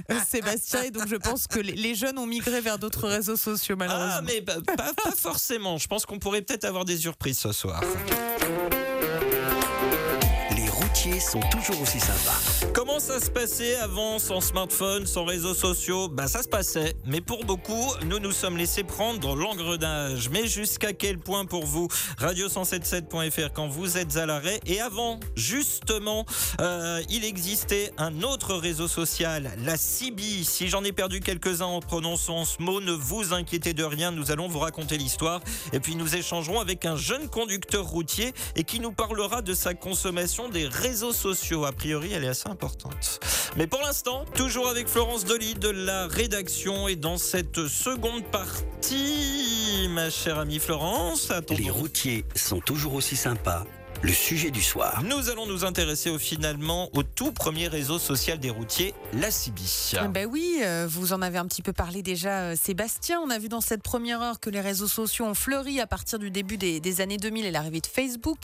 Sébastien, et donc je pense que les, jeunes ont migré vers d'autres réseaux sociaux malheureusement. Ah, mais pas forcément. Je pense qu'on pourrait peut-être avoir des surprises ce soir. Sont toujours aussi sympas. Comment ça se passait avant sans smartphone, sans réseaux sociaux? Bah ça se passait, mais pour beaucoup, nous nous sommes laissés prendre dans l'engrenage. Mais jusqu'à quel point pour vous? Radio177.fr quand vous êtes à l'arrêt et avant, justement, euh, il existait un autre réseau social, la CB. Si j'en ai perdu quelques-uns en prononçant ce mot, ne vous inquiétez de rien, nous allons vous raconter l'histoire et puis nous échangerons avec un jeune conducteur routier et qui nous parlera de sa consommation des réseaux sociaux. A priori, elle est assez importante. Mais pour l'instant, toujours avec Florence Dolly de la rédaction et dans cette seconde partie, ma chère amie Florence, Les attendons. routiers sont toujours aussi sympas. Le sujet du soir. Nous allons nous intéresser au, finalement au tout premier réseau social des routiers, la CIBI. Eh Ben oui, euh, vous en avez un petit peu parlé déjà, euh, Sébastien. On a vu dans cette première heure que les réseaux sociaux ont fleuri à partir du début des, des années 2000 et l'arrivée de Facebook.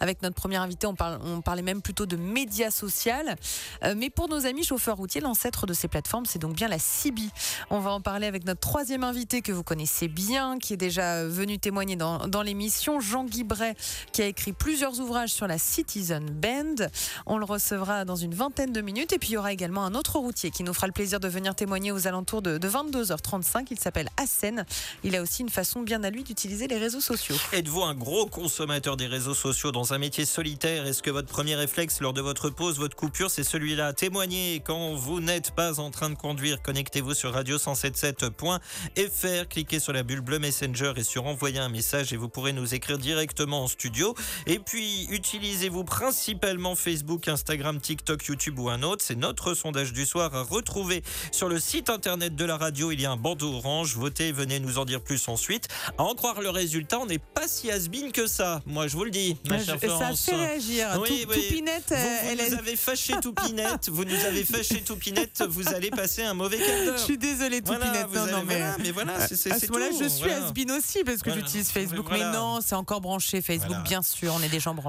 Avec notre premier invité, on, parle, on parlait même plutôt de médias social. Euh, mais pour nos amis chauffeurs routiers, l'ancêtre de ces plateformes, c'est donc bien la CIBI. On va en parler avec notre troisième invité que vous connaissez bien, qui est déjà venu témoigner dans, dans l'émission, Jean-Guy Bray, qui a écrit plusieurs sur la Citizen Band. On le recevra dans une vingtaine de minutes. Et puis il y aura également un autre routier qui nous fera le plaisir de venir témoigner aux alentours de, de 22h35. Il s'appelle Hassen. Il a aussi une façon bien à lui d'utiliser les réseaux sociaux. Êtes-vous un gros consommateur des réseaux sociaux dans un métier solitaire? Est-ce que votre premier réflexe lors de votre pause, votre coupure, c'est celui-là? Témoignez quand vous n'êtes pas en train de conduire. Connectez-vous sur radio177.fr, cliquez sur la bulle bleue Messenger et sur envoyer un message et vous pourrez nous écrire directement en studio. Et puis Oui, utilisez-vous principalement Facebook, Instagram, TikTok, YouTube ou un autre? C'est notre sondage du soir à retrouver sur le site internet de la radio. Il y a un bandeau orange. Votez, venez nous en dire plus ensuite. À en croire le résultat, on n'est pas si has que ça. Moi, je vous le dis, ma chère ça Florence. fait réagir. Oui, Tout- oui. Toupinette, Vous, euh, vous elle nous avez fâché Toupinette, vous nous avez fâché Toupinette, vous allez passer un mauvais quart d'heure. Je suis désolée, Voilà, Toupinette. vous non, non, mais, voilà, mais voilà, c'est- c'est- à ce moment-là, je suis voilà. has-been aussi parce que Voilà. j'utilise Facebook. Voilà. Mais non, c'est encore branché Facebook, Voilà. bien sûr. On est des gens branchés,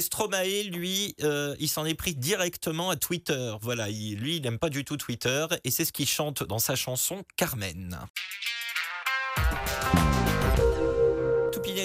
Stromae, lui, euh, il s'en est pris directement à Twitter. Voilà, il- lui, il n'aime pas du tout Twitter, et c'est ce qu'il chante dans sa chanson Carmen.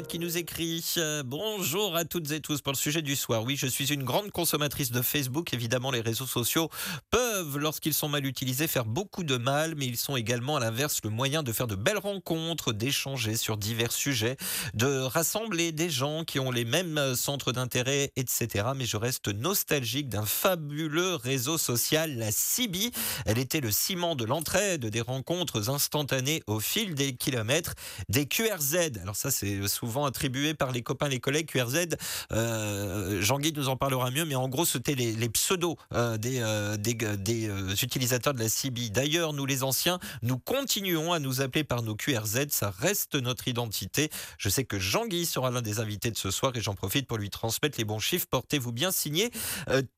Qui nous écrit euh, Bonjour à toutes et tous pour le sujet du soir. Oui, je suis une grande consommatrice de Facebook. Évidemment, les réseaux sociaux peuvent, lorsqu'ils sont mal utilisés, faire beaucoup de mal, mais ils sont également, à l'inverse, le moyen de faire de belles rencontres, d'échanger sur divers sujets, de rassembler des gens qui ont les mêmes euh, centres d'intérêt, etc. Mais je reste nostalgique d'un fabuleux réseau social, la CIBI. Elle était le ciment de l'entraide, des rencontres instantanées au fil des kilomètres, des QRZ. Alors ça, c'est souvent attribué par les copains, les collègues. QRZ, euh, Jean-Guy nous en parlera mieux, mais en gros, c'était les, pseudos euh, des, euh, utilisateurs de la CIBI. D'ailleurs, nous les anciens, nous continuons à nous appeler par nos QRZ. Ça reste notre identité. Je sais que Jean-Guy sera l'un des invités de ce soir et j'en profite pour lui transmettre les bons chiffres. Portez-vous bien signé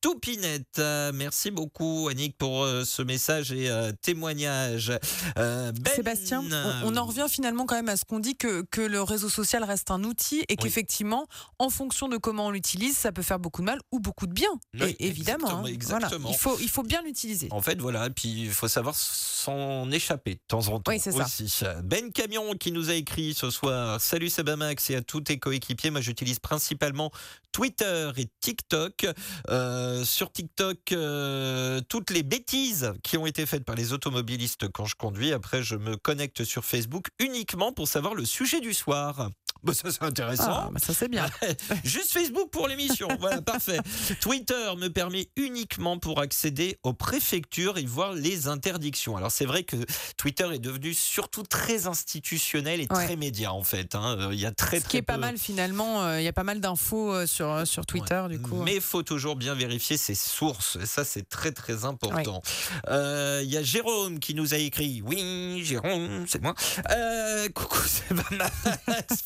Toupinette. Merci beaucoup, Annick, pour ce message et témoignage. Ben, Sébastien, on, on en revient finalement quand même à ce qu'on dit que, que le réseau social reste un outil et qu'effectivement, en fonction de comment on l'utilise, ça peut faire beaucoup de mal ou beaucoup de bien. Oui, et évidemment, exactement, hein. Voilà. exactement. Il, faut, il faut bien l'utiliser. En fait, voilà, et puis il faut savoir s'en échapper de temps en temps Oui, c'est ça. aussi. Ben Camion qui nous a écrit ce soir Salut Sebamax et à tous tes coéquipiers. Moi, j'utilise principalement Twitter et TikTok. Euh, sur TikTok, euh, toutes les bêtises qui ont été faites par les automobilistes quand je conduis. Après, je me connecte sur Facebook uniquement pour savoir le sujet du soir. Bah, ça, c'est intéressant. Ah, bah ça c'est bien. Juste Facebook pour l'émission. Voilà, parfait. Twitter me permet uniquement pour accéder aux préfectures et voir les interdictions. Alors c'est vrai que Twitter est devenu surtout très institutionnel et Ouais. très média en fait. hein. Euh, Il y a très Ce qui très est pas mal finalement, euh, il y a pas mal d'infos euh, sur, sur Twitter du coup. Mais il faut toujours bien vérifier ses sources. Et ça, c'est très, très important. Il y a Jérôme qui nous a écrit. Oui, Jérôme, c'est moi. Coucou, c'est Max,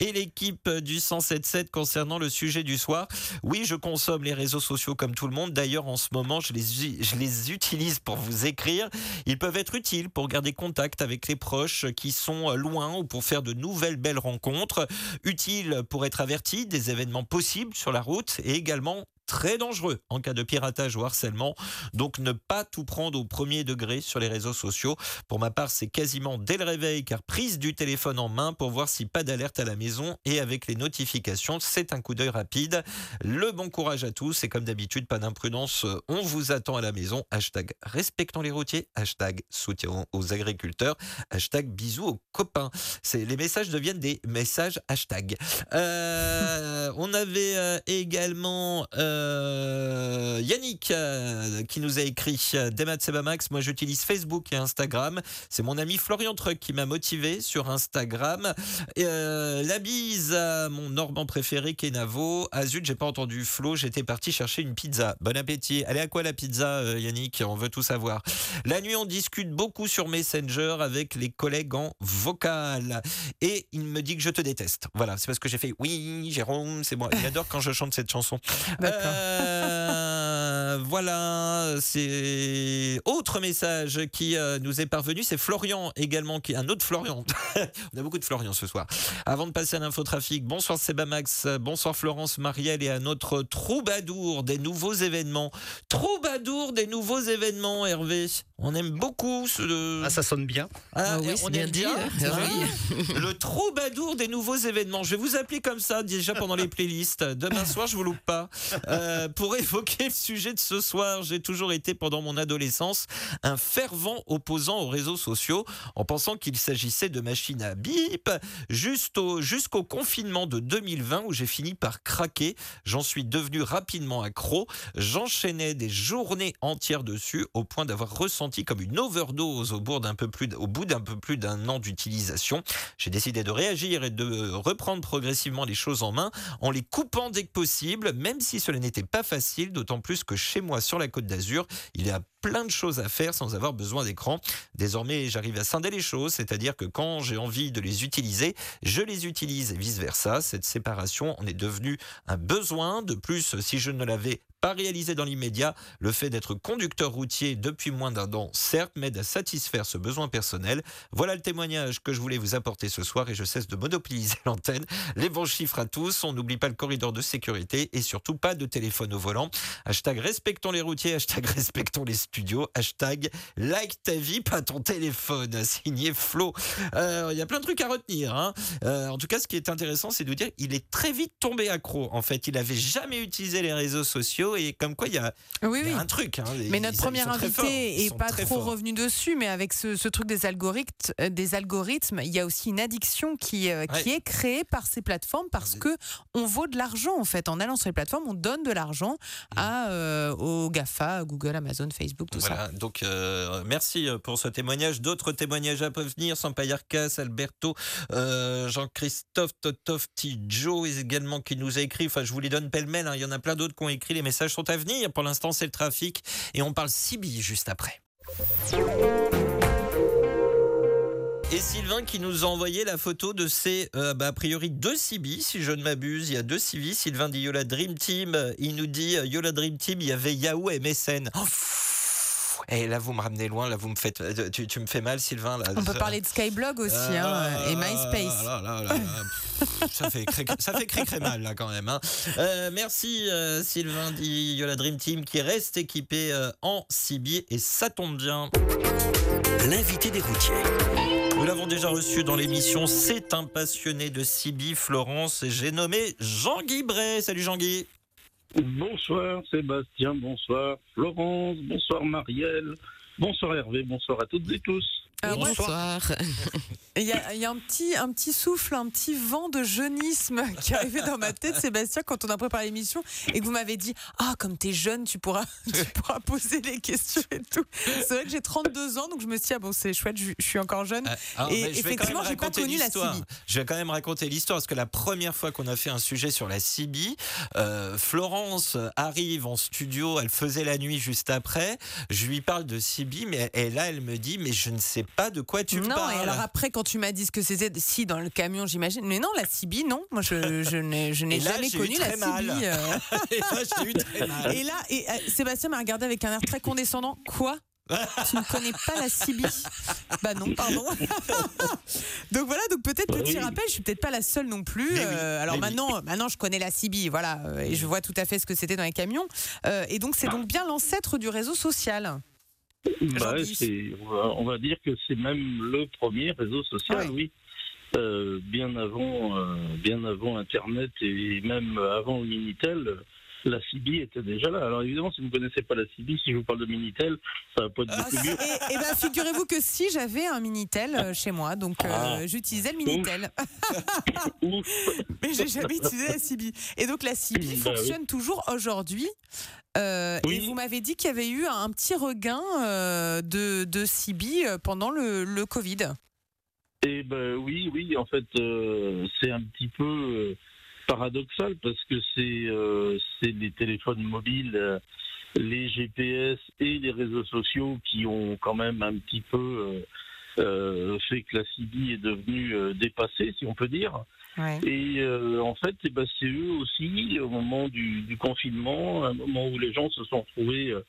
Et l'équipe du 177 concernant le sujet du soir. Oui, je consomme les réseaux sociaux comme tout le monde. D'ailleurs, en ce moment, je les, je les utilise pour vous écrire. Ils peuvent être utiles pour garder contact avec les proches qui sont loin ou pour faire de nouvelles belles rencontres. Utiles pour être avertis des événements possibles sur la route et également très dangereux en cas de piratage ou harcèlement. Donc ne pas tout prendre au premier degré sur les réseaux sociaux. Pour ma part, c'est quasiment dès le réveil car prise du téléphone en main pour voir si pas d'alerte à la maison et avec les notifications, c'est un coup d'œil rapide. Le bon courage à tous et comme d'habitude, pas d'imprudence, on vous attend à la maison. Hashtag respectons les routiers, hashtag soutien aux agriculteurs, hashtag bisous aux copains. Les messages deviennent des messages hashtag. Euh, on avait euh, également euh, Yannick euh, qui nous a écrit euh, Demat Sebamax. Moi, j'utilise Facebook et Instagram. C'est mon ami Florian Truc qui m'a motivé sur Instagram. Euh, la bise à mon Normand préféré, Kenavo. Ah zut, j'ai pas entendu Flo. J'étais parti chercher une pizza. Bon appétit. Allez, à quoi la pizza, euh, Yannick? On veut tout savoir. La nuit, on discute beaucoup sur Messenger avec les collègues en vocal. Et il me dit que je te déteste. Voilà, c'est parce que j'ai fait oui, Jérôme, c'est moi. Il adore quand je chante cette chanson. Euh, voilà, c'est autre message qui euh, nous est parvenu, c'est Florian également, qui un autre Florian. On a beaucoup de Florian ce soir. Avant de passer à l'infotrafic, bonsoir Sebamax, bonsoir Florence, Marielle et à notre troubadour des nouveaux événements. Troubadour des nouveaux événements, Hervé. On aime beaucoup ce. Ah, ça sonne bien. Ah, Ah oui, on bien aime dit, bien, hein. Ah. Le troubadour des nouveaux événements. Je vais vous appeler comme ça déjà pendant les playlists. Demain soir, je vous loupe pas. Euh, pour évoquer le sujet de ce soir, j'ai toujours été pendant mon adolescence un fervent opposant aux réseaux sociaux en pensant qu'il s'agissait de machines à bip jusqu'au confinement de 2020 où j'ai fini par craquer. J'en suis devenu rapidement accro. J'enchaînais des journées entières dessus au point d'avoir ressenti comme une overdose au bout d'un peu plus, d'un an d'utilisation. J'ai décidé de réagir et de reprendre progressivement les choses en main en les coupant dès que possible, même si cela n'était pas facile, d'autant plus que chez moi sur la côte d'Azur, il y a plein de choses à faire sans avoir besoin d'écran. Désormais, j'arrive à scinder les choses, c'est-à-dire que quand j'ai envie de les utiliser, je les utilise et vice-versa. Cette séparation en est devenue un besoin. De plus, si je ne l'avais pas réalisé dans l'immédiat. Le fait d'être conducteur routier depuis moins d'un an, certes, m'aide à satisfaire ce besoin personnel. Voilà le témoignage que je voulais vous apporter ce soir et je cesse de monopoliser l'antenne. Les bons chiffres à tous, on n'oublie pas le corridor de sécurité et surtout pas de téléphone au volant. Hashtag respectons les routiers, hashtag respectons les studios, hashtag like ta vie, pas ton téléphone, signé Flo. Euh, il y a plein de trucs à retenir. Hein. Euh, en tout cas, ce qui est intéressant, c'est de dire il est très vite tombé accro. En fait, il avait jamais utilisé les réseaux sociaux et comme quoi il y a, un truc. Hein, mais notre première invité est pas trop revenu dessus, mais avec ce, truc des algorithmes, euh, des algorithmes, il y a aussi une addiction qui, euh, qui est créée par ces plateformes parce que on vaut de l'argent en fait. En allant sur les plateformes, on donne de l'argent mmh. à euh, aux Gafa, Google, Amazon, Facebook, tout voilà, ça. Donc merci pour ce témoignage. D'autres témoignages à venir. Sampayarkas, Alberto, Jean-Christophe, Totov, Joe également qui nous a écrit. Enfin, je vous les donne pêle-mêle. Hein. Il y en a plein d'autres qui ont écrit les messages sont à venir. Pour l'instant, c'est le trafic et on parle Sibi juste après. Et Sylvain qui nous a envoyé la photo de ces, euh, bah, a priori, deux Sibi, si je ne m'abuse. Il y a deux Sibi. Sylvain dit Yola Dream Team. Il nous dit euh, Yola Dream Team, il y avait Yahoo et MSN. Oh, et là, vous me ramenez loin, là, vous me faites, euh, tu, tu me fais mal, Sylvain. Là. On peut parler de Skyblog aussi, hein, ah, et MySpace. ça fait ça fait cré mal là quand même. Hein. Euh, merci euh, Sylvain dit Yola Dream Team qui reste équipé en cibier et ça tombe bien. L'invité des routiers. Nous l'avons déjà reçu dans l'émission. C'est un passionné de Sibi, Florence. Et j'ai nommé Jean-Guy Bray. Salut Jean-Guy. Bonsoir Sébastien, bonsoir Florence, bonsoir Marielle, bonsoir Hervé, bonsoir à toutes et tous. Euh, bonsoir. Il y, a, un, petit, un petit souffle, un petit vent de jeunisme qui est arrivé dans ma tête, Sébastien, quand on a préparé l'émission et que vous m'avez dit Ah, comme t'es jeune, tu pourras, tu pourras poser les questions et tout. C'est vrai que j'ai 32 ans, donc je me suis dit Ah bon, c'est chouette, je, suis encore jeune. Euh, et effectivement, j'ai pas connu la CIBI. Je vais quand même raconter l'histoire parce que la première fois qu'on a fait un sujet sur la CIBI, euh, Florence arrive en studio, elle faisait la nuit juste après. Je lui parle de CIBI, mais et là, elle me dit Mais je ne sais pas de quoi tu non, parles. Non, et alors après, quand tu m'as dit ce que c'était, si dans le camion, j'imagine. Mais non, la Cibi, non. Moi, je, je n'ai, jamais connu la Cibi. Euh. et là, j'ai eu très mal. Et là, et, euh, Sébastien m'a regardé avec un air très condescendant. Quoi? Tu ne connais pas la Cibi Bah non, pardon. donc voilà, donc peut-être petit oui. rappel, je suis peut-être pas la seule non plus. Euh, alors maintenant, maintenant je connais la Cibi, voilà, et je vois tout à fait ce que c'était dans les camions. et donc c'est donc bien l'ancêtre du réseau social. Bah, on va dire que c'est même le premier réseau social, oui. Euh, bien avant, euh, bien avant Internet et même avant le Minitel, la CIBI était déjà là. Alors évidemment, si vous ne connaissez pas la CIBI, si je vous parle de Minitel, ça va pas être beaucoup mieux. Et, ben, figurez-vous que si j'avais un Minitel euh, chez moi, donc ah. j'utilisais le Minitel. Mais j'ai jamais utilisé la CIBI. Et donc la CIBI bah fonctionne toujours aujourd'hui. Euh, et vous m'avez dit qu'il y avait eu un petit regain euh, de, de euh, pendant le, le Covid. Eh ben oui, oui, en fait, c'est un petit peu paradoxal parce que c'est les téléphones mobiles, les GPS et les réseaux sociaux qui ont quand même un petit peu fait que la CB est devenue dépassée, si on peut dire. Et euh, en fait, eh ben, c'est eux aussi, au moment du, confinement, un moment où les gens se sont retrouvés euh,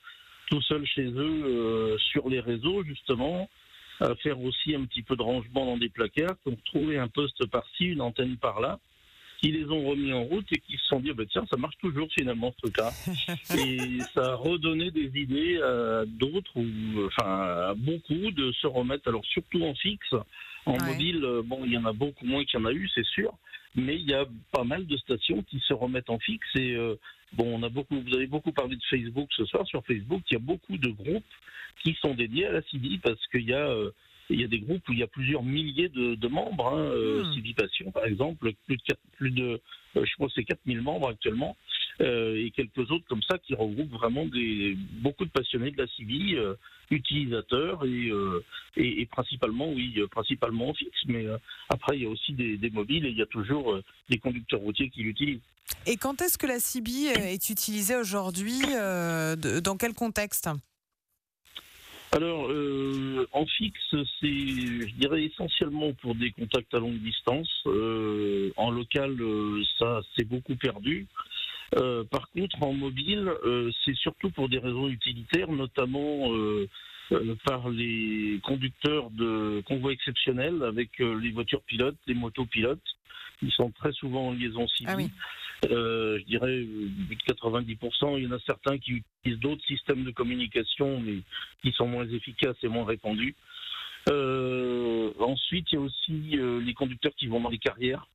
tout seuls chez eux euh, sur les réseaux, justement, à faire aussi un petit peu de rangement dans des placards, qui ont trouvé un poste par-ci, une antenne par-là. Qui les ont remis en route et qui se sont dit, bah, tiens, ça marche toujours finalement ce truc-là. et ça a redonné des idées à d'autres, ou enfin à beaucoup, de se remettre, alors surtout en fixe. En mobile, euh, bon, il y en a beaucoup moins qu'il y en a eu, c'est sûr, mais il y a pas mal de stations qui se remettent en fixe et euh, bon, on a beaucoup, vous avez beaucoup parlé de Facebook ce soir. Sur Facebook, il y a beaucoup de groupes qui sont dédiés à la CB parce qu'il y a euh, il y a des groupes où il y a plusieurs milliers de, membres. Hein, euh, hmm. Passion, par exemple, plus de, plus de je pense c'est 4000 membres actuellement. Euh, et quelques autres comme ça qui regroupent vraiment des, beaucoup de passionnés de la CIVI, euh, utilisateurs euh, et, et, principalement, oui, principalement en fixe. Mais après, il y a aussi des, mobiles et il y a toujours des conducteurs routiers qui l'utilisent. Et quand est-ce que la CIBI est utilisée aujourd'hui Dans quel contexte? Alors, en fixe, c'est, je dirais, essentiellement pour des contacts à longue distance. en local, ça s'est beaucoup perdu. Euh, par contre, en mobile, euh, c'est surtout pour des raisons utilitaires, notamment euh, par les conducteurs de convois exceptionnels avec les voitures pilotes, les motos pilotes. Ils sont très souvent en liaison civile. Ah je dirais 90%. Il y en a certains qui utilisent d'autres systèmes de communication, mais qui sont moins efficaces et moins répandus. ensuite, il y a aussi les conducteurs qui vont dans les carrières.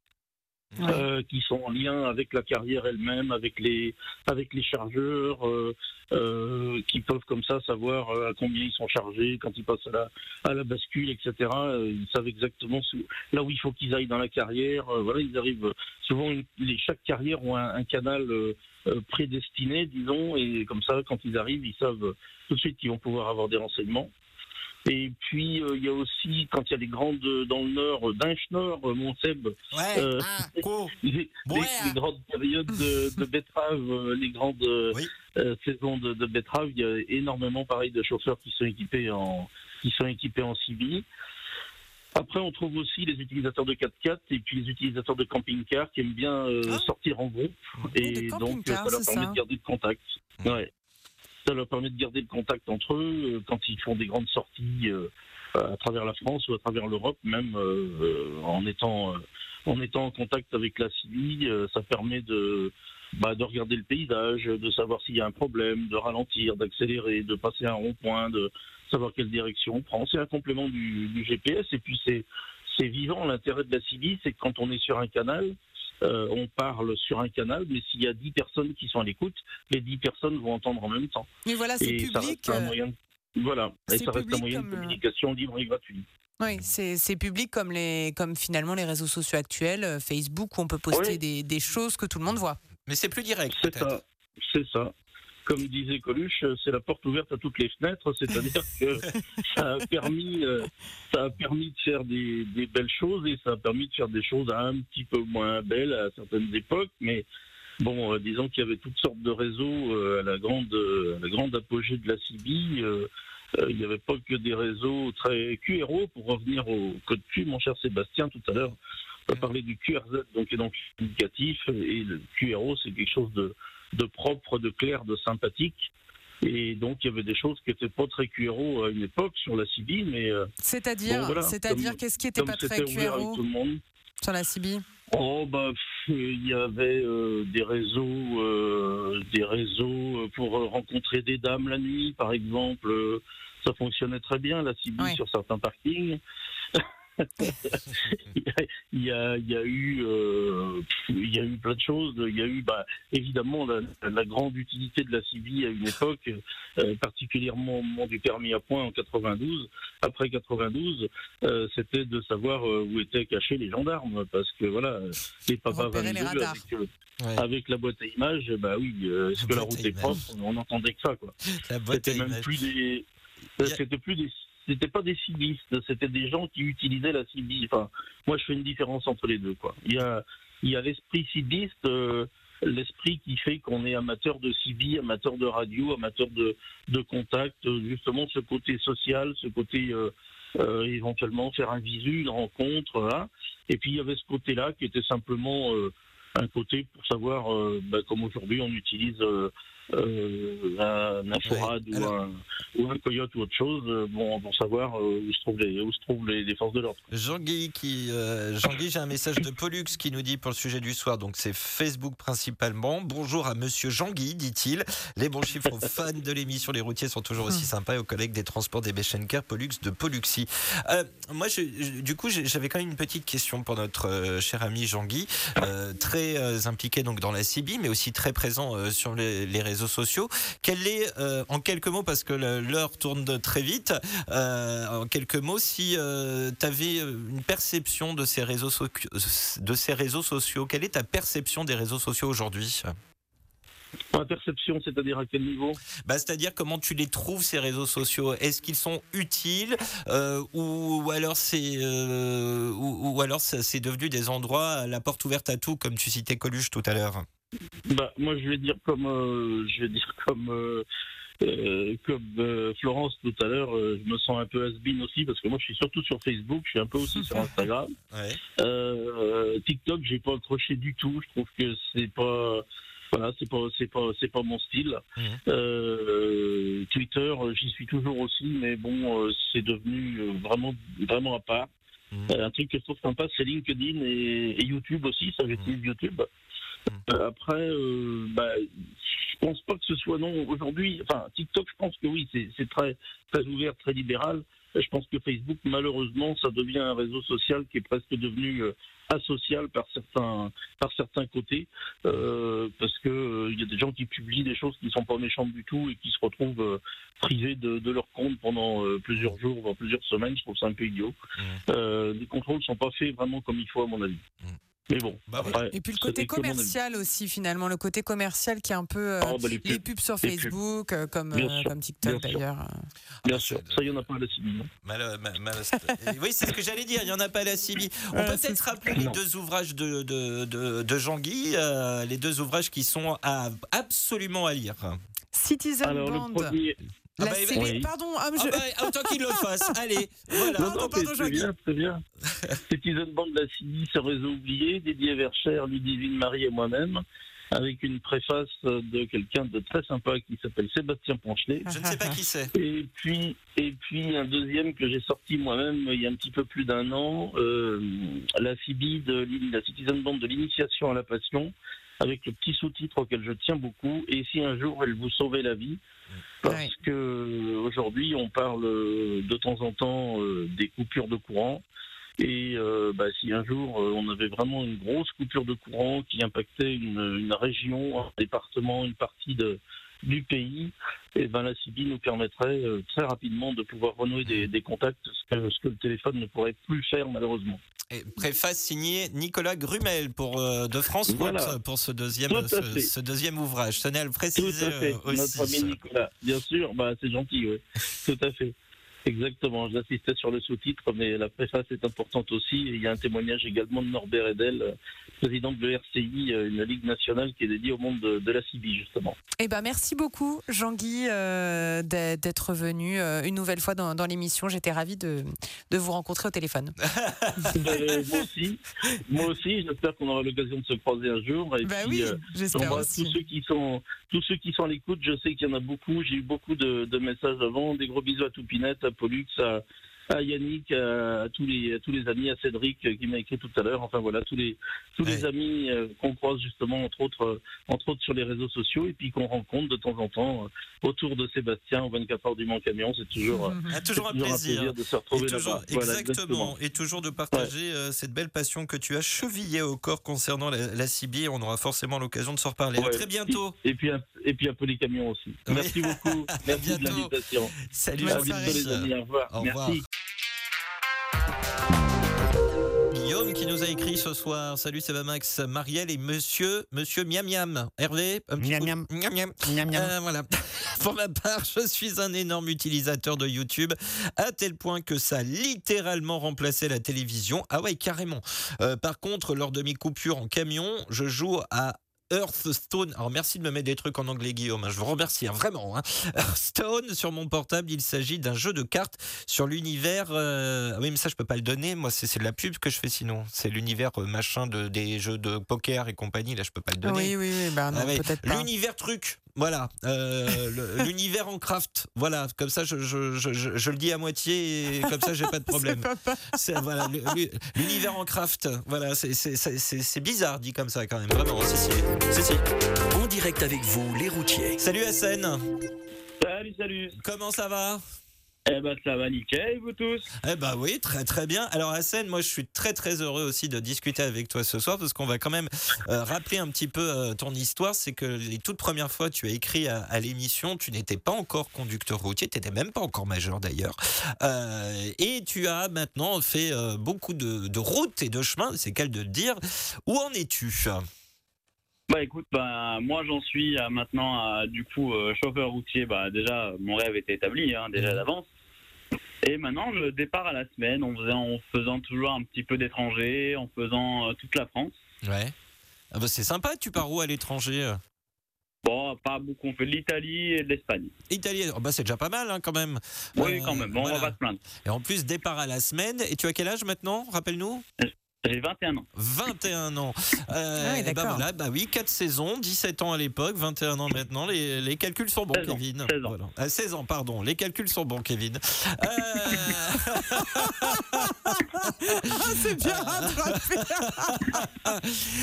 Euh, qui sont en lien avec la carrière elle-même, avec les avec les chargeurs, euh, euh, qui peuvent comme ça savoir à combien ils sont chargés quand ils passent à la à la bascule, etc. ils savent exactement là où il faut qu'ils aillent dans la carrière. voilà, ils arrivent souvent les, chaque carrière ont un canal prédestiné, disons, et comme ça, quand ils arrivent, ils savent tout de suite qu'ils vont pouvoir avoir des renseignements. Et puis, euh, il y a aussi, quand il y a les grandes dans le nord, euh, Montseb, euh, ah, les, grandes périodes de, de betteraves, les grandes saisons de, de betteraves, il y a énormément, pareil, de chauffeurs qui sont équipés en, qui sont équipés en CB. Après, on trouve aussi les utilisateurs de 4x4 et puis les utilisateurs de camping-car qui aiment bien ah. sortir en groupe. et donc, ça leur permet de garder le contact. Ouais. Ça leur permet de garder le contact entre eux euh, quand ils font des grandes sorties euh, à travers la France ou à travers l'Europe, même euh, en étant en étant en contact avec la CIVI, ça permet de bah, de regarder le paysage, de savoir s'il y a un problème, de ralentir, d'accélérer, de passer un rond-point, de savoir quelle direction on prend. C'est un complément du, GPS et puis c'est vivant. L'intérêt de la CIVI, c'est que quand on est sur un canal, euh, on parle sur un canal, mais s'il y a 10 personnes qui sont à l'écoute, les 10 personnes vont entendre en même temps. Mais voilà, c'est public. Euh, voilà, et ça reste un moyen de euh, communication libre et gratuit. Oui, c'est public comme, les, comme finalement les réseaux sociaux actuels, Facebook, où on peut poster des, des, choses que tout le monde voit. Mais c'est plus direct. C'est ça comme disait Coluche, c'est la porte ouverte à toutes les fenêtres, c'est-à-dire que ça a permis, euh, ça a permis de faire des, belles choses et ça a permis de faire des choses un petit peu moins belles à certaines époques, mais bon, euh, disons qu'il y avait toutes sortes de réseaux euh, à la grande, la grande apogée de la CIBI. il n'y avait pas que des réseaux très QRO pour revenir au code Q, mon cher Sébastien, tout à l'heure. On a parlé du QRZ, donc, et donc indicatif, et le QRO, c'est quelque chose de, de propre, de clair, de sympathique. Et donc, il y avait des choses qui n'étaient pas très QRO à une époque sur la CIBI, mais. Euh, c'est-à-dire, c'est-à-dire qu'est-ce qui n'était pas très QRO sur la CIBI Oh bah il y avait euh, des réseaux, euh, des réseaux pour rencontrer des dames la nuit, par exemple. ça fonctionnait très bien la CIBI sur certains parkings. Il, y a, il, y a, eu, euh, il y a eu plein de choses. Il y a eu bah, évidemment la, grande utilité de la CIVI à une époque, euh, particulièrement au moment du permis à point en 92. Après 92, euh, c'était de savoir où étaient cachés les gendarmes, parce que voilà, les papas 22 avec, avec, la boîte à images, bah oui, est-ce que la route est propre? On n'entendait que ça, quoi. C'était même plus des, c'était plus des c'était pas des civistes, c'était des gens qui utilisaient la civisme. Enfin, moi, je fais une différence entre les deux. Quoi. Il y a, il y a l'esprit civiste, euh, l'esprit qui fait qu'on est amateur de civi, amateur de radio, amateur de, de contact, justement ce côté social, ce côté euh, euh, éventuellement faire un visu, une rencontre. Hein. Et puis il y avait ce côté-là qui était simplement un côté pour savoir, bah, comme aujourd'hui on utilise euh, un, un forade ou, un, ou un coyote ou autre chose, euh, vont, vont savoir euh, où se trouvent les, où se trouvent les, les forces de l'ordre. Jean-Guy, qui, euh, j'ai un message de Pollux qui nous dit pour le sujet du soir, donc c'est Facebook principalement. Bonjour à monsieur Jean-Guy, dit-il. Les bons chiffres aux fans de l'émission Les routiers sont toujours aussi sympas et aux collègues des transports des Beschenker Pollux de Polluxy. Euh, moi, je- je- du coup, j'avais quand même une petite question pour notre cher ami Jean-Guy, très impliqué donc dans la CIBI, mais aussi très présent sur les, les réseaux sociaux. Quel est, euh, en quelques mots, parce que l'heure tourne très vite, euh, en quelques mots, si tu avais une perception de ces, réseaux de ces réseaux sociaux, quelle est ta perception des réseaux sociaux aujourd'hui? Ma perception, c'est-à-dire à quel niveau? Bah, C'est-à-dire comment tu les trouves ces réseaux sociaux? Est-ce qu'ils sont utiles euh, ou, ou alors c'est euh, ou, ou alors c'est devenu des endroits à la porte ouverte à tout comme tu citais Coluche tout à l'heure? Bah, moi, je vais dire comme, euh, je vais dire comme, euh, euh, comme Florence tout à l'heure. je me sens un peu has-been aussi parce que moi, je suis surtout sur Facebook. Je suis un peu aussi sur Instagram. Ouais. TikTok, j'ai pas accroché du tout. Je trouve que c'est pas, voilà, c'est pas, c'est pas, c'est pas mon style. Mhm. Euh, Twitter, j'y suis toujours aussi, mais bon, c'est devenu vraiment, vraiment à part. Mhm. Euh, un truc que je trouve sympa, c'est LinkedIn et, et YouTube aussi. Ça, j'utilise YouTube. Euh, après, euh, bah, je pense pas que ce soit non aujourd'hui. Enfin, TikTok, je pense que oui, c'est très très ouvert, très libéral. Je pense que Facebook, malheureusement, ça devient un réseau social qui est presque devenu euh, asocial par certains par certains côtés, euh, parce que euh, il y a des gens qui publient des choses qui sont pas méchantes du tout et qui se retrouvent privés de, de leur compte pendant plusieurs jours, voire plusieurs semaines. Je trouve ça un peu idiot. Euh, les contrôles sont pas faits vraiment comme il faut à mon avis. Mais bon, Bah après, Et puis le côté commercial aussi, finalement, le côté commercial qui est un peu euh, Oh, bah, les les, pubs. sur Les. Facebook, euh, comme, euh, comme TikTok d'ailleurs. Bien sûr, ça, il n'y en a pas à la CIBI. non Mal- mal- mal- euh, oui, c'est ce que j'allais dire. Il n'y en a pas à la CIBI. On Ouais, peut peut-être rappeler les Non. deux ouvrages de, de, de, de Jean-Guy, euh, les deux ouvrages qui sont à, absolument à lire. Citizen Alors, Band. le premier. La Ah bah, oui. Pardon, ah, Ah bah, autant qu'il le fasse. Allez, voilà. Non, Pardon, non, pardon, c'est- bien, c'est bien. Citizen Band de la CIBI, ce réseau oublié, dédié vers Cher, Ludivine Marie et moi-même, avec une préface de quelqu'un de très sympa qui s'appelle Sébastien Ponchelet. Je ne sais pas qui c'est. Et puis, et puis un deuxième que j'ai sorti moi-même il y a un petit peu plus d'un an, euh, la CIBI de l'in- la Citizen Band de l'initiation à la passion, avec le petit sous-titre auquel je tiens beaucoup. Et si un jour elle vous sauvait la vie, parce Ouais. que aujourd'hui on parle de temps en temps euh, des coupures de courant. Et euh, bah, si un jour euh, on avait vraiment une grosse coupure de courant qui impactait une, une région, un département, une partie de, du pays, et ben la CIBI nous permettrait euh, très rapidement de pouvoir renouer des, des contacts, ce que, ce que le téléphone ne pourrait plus faire malheureusement. Et préface signée Nicolas Grumel pour euh, de France Voilà. pour ce deuxième, Tout à ce, ce deuxième ouvrage. Tenez à le Tout préciser à fait, euh, aussi. notre ami Nicolas. Bien sûr, bah, c'est gentil, oui. Tout à fait. Exactement, j'assistais sur le sous-titre, mais la préface est importante aussi. Il y a un témoignage également de Norbert Edel, euh, président de l'ERCI, euh, une ligue nationale qui est dédiée au monde de, de la CIBI, justement. Eh ben, merci beaucoup, Jean-Guy, euh, d'être venu euh, une nouvelle fois dans, dans l'émission. J'étais ravie de, de vous rencontrer au téléphone. Euh, moi aussi, moi aussi, j'espère qu'on aura l'occasion de se croiser un jour. Et bah puis, oui, euh, j'espère J'embrasse tous aussi. ceux qui sont tous ceux qui sont à l'écoute. Je sais qu'il y en a beaucoup. J'ai eu beaucoup de, de messages avant. Des gros bisous à Toupinette, à Pollux, à, Yannick, à, tous les à tous les amis, à Cédric euh, qui m'a écrit tout à l'heure. Enfin voilà, tous les tous les amis euh, qu'on croise justement entre autres euh, entre autres sur les réseaux sociaux et puis qu'on rencontre de temps en temps autour de Sébastien au 24 heures du Mans Camion. C'est toujours Ah, toujours un plaisir. de se Et retrouver là-bas. Voilà, exactement, et toujours de partager cette belle passion que tu as chevillée au corps concernant la, la. On aura forcéément l'occasion de s'en reparler. À très bientôt. Et puis un, et puis un peu les camions aussi. Oui. Merci beaucoup. Merci de l'invitation. Salut soirée. les amis. Au revoir. Au revoir. Merci. Qui nous a écrit ce soir. Salut, c'est Max, Marielle et Monsieur, Monsieur Miam Miam. Hervé, un petit Miam coup- Miam. Miam Miam. Miam, miam. Euh, voilà. Pour ma part, je suis un énorme utilisateur de YouTube, à tel point que ça a littéralement remplacé la télévision. Ah ouais, carrément. Euh, par contre, lors de mes coupures en camion, je joue à Hearthstone. Alors merci de me mettre des trucs en anglais Guillaume, hein, je vous remercie hein, vraiment. hein. Hearthstone sur mon portable, il s'agit d'un jeu de cartes sur l'univers. euh, Oui mais ça je peux pas le donner, moi c'est de la pub que je fais sinon. C'est l'univers euh, machin de, des jeux de poker et compagnie, là je peux pas le donner. Oui, oui, oui, bah non, Ah ouais. peut-être pas. L'univers truc. Voilà, euh, l'univers en craft. Voilà, comme ça, je, je- je- le dis à moitié et comme ça, j'ai pas de problème. C'est voilà, l'univers en craft. Voilà, c'est- c'est c'est- c'est- c'est bizarre dit comme ça quand même. Vraiment, si si. En direct avec vous, les routiers. Salut Hassen. Salut, salut. Comment ça va? Eh ben, ça va nickel, vous tous. Eh ben oui, très très bien. Alors Hassen, moi je suis très très heureux aussi de discuter avec toi ce soir parce qu'on va quand même euh, rappeler un petit peu euh, ton histoire. C'est que les toutes premières fois tu as écrit à, à l'émission, tu n'étais pas encore conducteur routier, tu n'étais même pas encore majeur d'ailleurs. Euh, et tu as maintenant fait beaucoup de, de routes et de chemins, c'est qu'elle de le dire. Où en es-tu? Bah écoute, bah, moi j'en suis maintenant à, du coup euh, chauffeur routier. Bah déjà mon rêve était établi hein, déjà d'avance. Et maintenant je départ à la semaine en faisant, en faisant toujours un petit peu d'étranger, en faisant euh, toute la France. Ouais. Ah bah, c'est sympa, tu pars où à l'étranger Bon, pas beaucoup, on fait de l'Italie et de l'Espagne. Italie, oh, bah c'est déjà pas mal hein, quand même. Oui, Euh, quand même, bon, on va pas se plaindre. Et en plus, départ à la semaine. Et tu as quel âge maintenant? Rappelle-nous. J'ai 21 ans. 21 ans. Euh, Ah oui, et ben voilà, bah oui, 4 saisons, 17 ans à l'époque, 21 ans maintenant. Les, les calculs sont bons, 16 ans, Kevin. 16 ans. Voilà. Ah, 16 ans, pardon. Les calculs sont bons, Kevin. Euh, c'est bien rattrapé.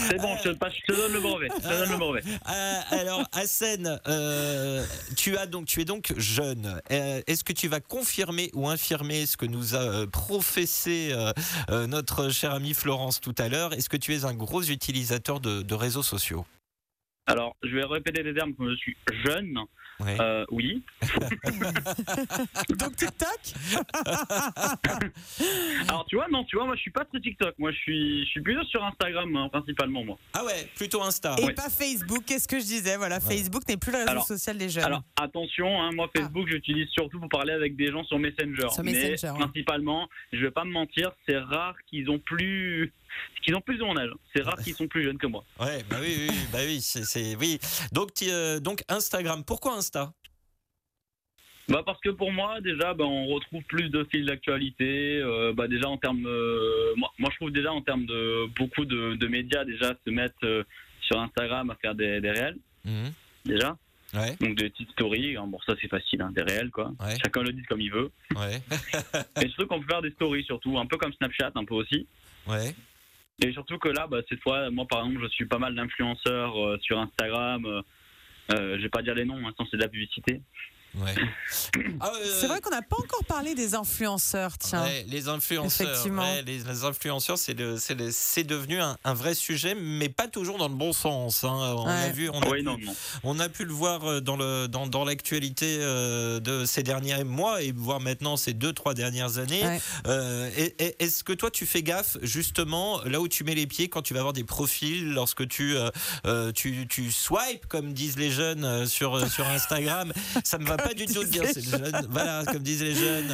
C'est bon, je te, passe- je te donne le brevet. Je te donne le brevet. euh, alors, Hassen, euh, tu, as donc, tu es donc jeune. Euh, Est-ce que tu vas confirmer ou infirmer ce que nous a euh, professé euh, euh, notre cher ami Florence tout à l'heure Est-ce que tu es un gros utilisateur de, réseaux sociaux? Alors, je vais répéter les termes je suis jeune. Euh, oui. Donc TikTok Alors, tu vois, non, tu vois, moi je suis pas très TikTok. Moi je suis, je suis plutôt sur Instagram hein, principalement, moi. Ah ouais, plutôt Insta. Et Ouais. pas Facebook, qu'est-ce que je disais Voilà, Facebook n'est plus le réseau Alors- social des jeunes. Alors attention, hein, moi Facebook j'utilise surtout pour parler avec des gens sur Messenger. Sur mais Messenger, ouais. principalement, je vais pas me mentir, c'est rare qu'ils ont plus qu'ils ont plus de mon âge. C'est rare qu'ils sont plus jeunes que moi. Ouais, bah oui, oui, bah oui, c'est, oui. Donc, euh, donc Instagram. Pourquoi Insta? Bah parce que pour moi déjà, bah, on retrouve plus de fils d'actualité. euh, bah déjà en termes, euh, moi, moi je trouve déjà en termes de beaucoup de, de médias déjà se mettre euh, sur Instagram à faire des, des réels déjà. Ouais. Donc des petites stories. hein, bon ça c'est facile, hein, des réels quoi. Ouais. Chacun le dit comme il veut. Ouais. Et surtout qu'on peut faire des stories surtout, un peu comme Snapchat un peu aussi. Ouais. Et surtout que là, bah, cette fois, moi par exemple, je suis pas mal d'influenceurs euh, sur Instagram. Euh, euh, je vais pas dire les noms, maintenant c'est de la publicité. Ouais. Ah, euh, C'est vrai qu'on n'a pas encore parlé des influenceurs, tiens. Ouais, les influenceurs, Effectivement. ouais, les, les influenceurs, c'est devenu un, un vrai sujet, mais pas toujours dans le bon sens. hein. On a vu, on a, oui, pu, non, non. on a pu le voir euh, dans le dans, dans l'actualité euh, de ces derniers mois et voire maintenant ces deux trois dernières années. Ouais. Euh, et- et- Est-ce que toi tu fais gaffe justement là où tu mets les pieds quand tu vas avoir des profils, lorsque tu tu, tu swipes comme disent les jeunes sur sur Instagram, ça me va pas du tout de dire c'est les jeunes. Voilà, comme disent les jeunes.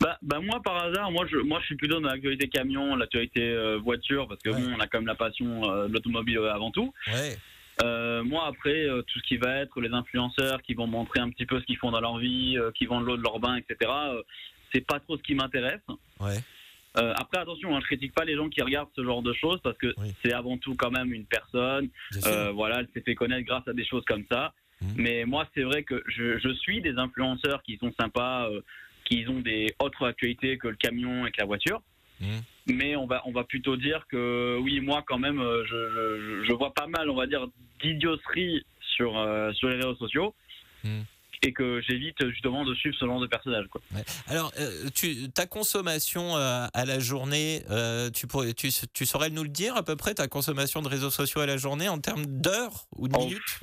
Bah, bah moi par hasard, moi je, moi je suis plutôt dans l'actualité camion, l'actualité euh, voiture, parce que Ouais. bon, on a quand même la passion euh, de l'automobile euh, avant tout. Ouais. Euh, moi après, euh, tout ce qui va être les influenceurs qui vont montrer un petit peu ce qu'ils font dans leur vie, euh, qui vendent l'eau de leur bain, etc. euh, c'est pas trop ce qui m'intéresse. Ouais. Euh, après attention, hein, je critique pas les gens qui regardent ce genre de choses parce que Oui. c'est avant tout quand même une personne. Euh, voilà, elle s'est fait connaître grâce à des choses comme ça. Mhm. Mais moi, c'est vrai que je, je suis des influenceurs qui sont sympas, euh, qui ont des autres actualités que le camion et que la voiture. Mhm. Mais on va, on va plutôt dire que oui, moi quand même, euh, je, je- je vois pas mal, on va dire, d'idioterie sur, euh, sur les réseaux sociaux. Mhm. Et que j'évite justement de suivre ce genre de personnage. Quoi. Alors, euh, tu, ta consommation euh, à la journée, euh, tu, pourrais, tu, tu saurais nous le dire à peu près, ta consommation de réseaux sociaux à la journée en termes d'heures ou de Oh, minutes?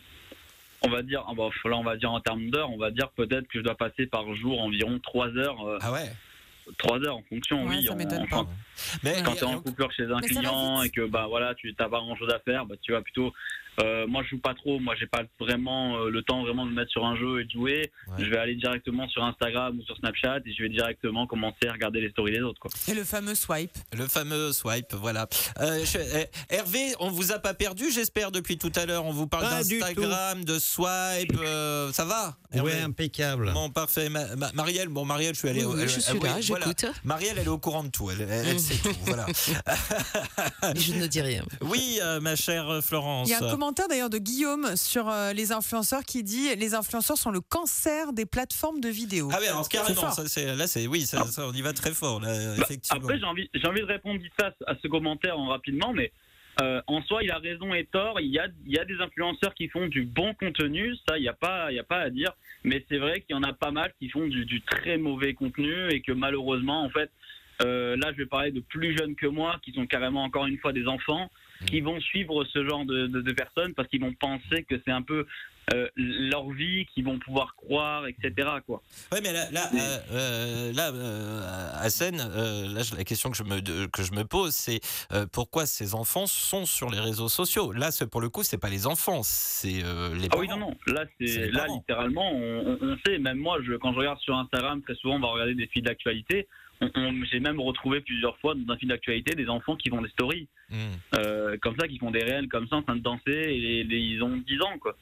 On va dire, ah bah, là on va dire en termes d'heures, on va dire peut-être que je dois passer par jour environ 3 heures, euh, Ah ouais 3 heures en fonction, Ouais, oui. ça enfin, pas. Mais quand tu es en coupure chez un client et que bah voilà tu n'as pas grand chose à faire bah tu vas plutôt euh, moi je joue pas trop moi j'ai pas vraiment euh, le temps vraiment de me mettre sur un jeu et de jouer Ouais. je vais aller directement sur Instagram ou sur Snapchat et je vais directement commencer à regarder les stories des autres quoi Et le fameux swipe. le fameux swipe, voilà. Euh, je- Hervé, on vous a pas perdu, j'espère, depuis tout à l'heure. On vous parle d'Instagram, de swipe, euh, ça va Hervé Ouais, impeccable. Bon, parfait. Ma- ma- Marielle, bon, Marielle, je suis allé. Oui, oui, je elle- suis oui, là, voilà. j'écoute. Marielle, elle est au courant de tout. Elle, elle- elle sait tout. Voilà. Mais je ne dis rien. Oui, euh, ma chère Florence. Il y a un commentaire d'ailleurs de Guillaume sur euh, les influenceurs qui dit les influenceurs sont le cancer des plateformes de vidéos. Ah oui, alors carrément, ça, c'est- là, c'est oui, ça, ça, on y va très fort, là, Bah, effectivement. Après, j'ai envie, j'ai envie de répondre vite à, à ce commentaire en rapidement, mais euh, en soi, il a raison et tort. Il y a, il y a des influenceurs qui font du bon contenu, ça, il n'y a, pas- il y a pas à dire. Mais c'est vrai qu'il y en a pas mal qui font du, du très mauvais contenu et que malheureusement, en fait, euh, là, je vais parler de plus jeunes que moi, qui sont carrément encore une fois des enfants, qui vont suivre ce genre de, de- de personnes parce qu'ils vont penser que c'est un peu euh, leur vie, qu'ils vont pouvoir croire, etc. Quoi. Ouais, mais là, là, euh, euh, là euh, à Seine, euh, là, la question que je me, que je me pose, c'est euh, pourquoi ces enfants sont sur les réseaux sociaux? Là, pour le coup, c'est pas les enfants, c'est euh, les Ah parents. oui, non, non. Là, C'est là littéralement, on, sait. Même moi, je, quand je regarde sur Instagram, très souvent, on va regarder des fils d'actualité. On- on- J'ai même retrouvé plusieurs fois dans un fil d'actualité des enfants qui font des stories Hmm. euh, comme ça, qui font des réels comme ça en train de danser. Et ils ont 10 ans, quoi.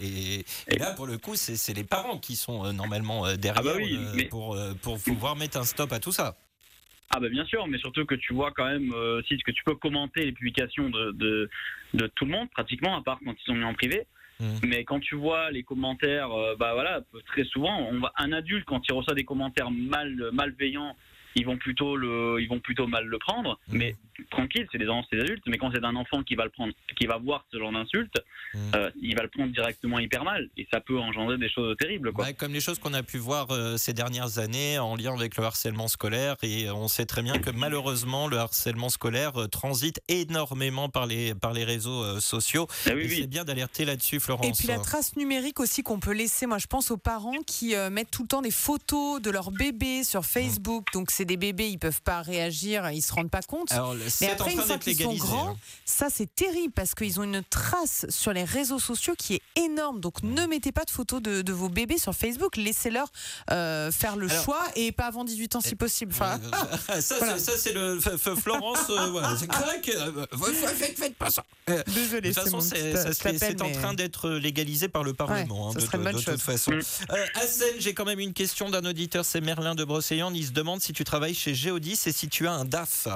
Et, et là, pour le coup, c'est les parents qui sont euh, normalement euh, derrière Ah bah oui, euh, mais- pour, pour pouvoir mettre un stop à tout ça. Ah bah bien sûr, mais surtout que tu vois quand même si que tu peux commenter les publications de, de, de tout le monde pratiquement, à part quand ils sont mis en privé. Mhm. Mais quand tu vois les commentaires, bah voilà, très souvent, on va, un adulte quand il reçoit des commentaires mal, malveillants, ils vont plutôt le, ils vont plutôt mal le prendre. Mhm. Mais tranquille, c'est des enfants, c'est des adultes. Mais quand c'est un enfant qui va le prendre, qui va voir ce genre d'insulte, Mhm. euh, il va le prendre directement hyper mal et ça peut engendrer des choses terribles, quoi. Ouais, comme les choses qu'on a pu voir euh, ces dernières années en lien avec le harcèlement scolaire. Et euh, on sait très bien que malheureusement, le harcèlement scolaire euh, transite énormément par les, par les réseaux euh, sociaux. Ah oui, oui. c'est bien d'alerter là-dessus, Florence. Et puis la trace numérique aussi qu'on peut laisser. Moi, je pense aux parents qui euh, mettent tout le temps des photos de leurs bébés sur Facebook. Donc, c'est des bébés, ils peuvent pas réagir, ils se rendent pas compte. Alors, Mais c'est après, une fois qu'ils sont grands, hein. ça c'est terrible parce qu'ils ont une trace sur les réseaux sociaux qui est énorme. Donc ne mettez pas de photos de, de vos bébés sur Facebook. Laissez-leur euh, faire le Alors- choix et pas avant 18 ans si possible. Enfin, Euh, ça, Voilà. c'est- ça, c'est le Florence. euh, voilà, c'est crack. euh, faites, faites pas ça. Euh, désolé. De toute façon, c'est c'est c'est en train d'être légalisé par le Parlement. hein, ça de, de- de toute façon. Hassel, j'ai quand même une question d'un auditeur, c'est Merlin de Brocéliande. Il se demande si tu travailles chez Géodis et si tu as un DAF.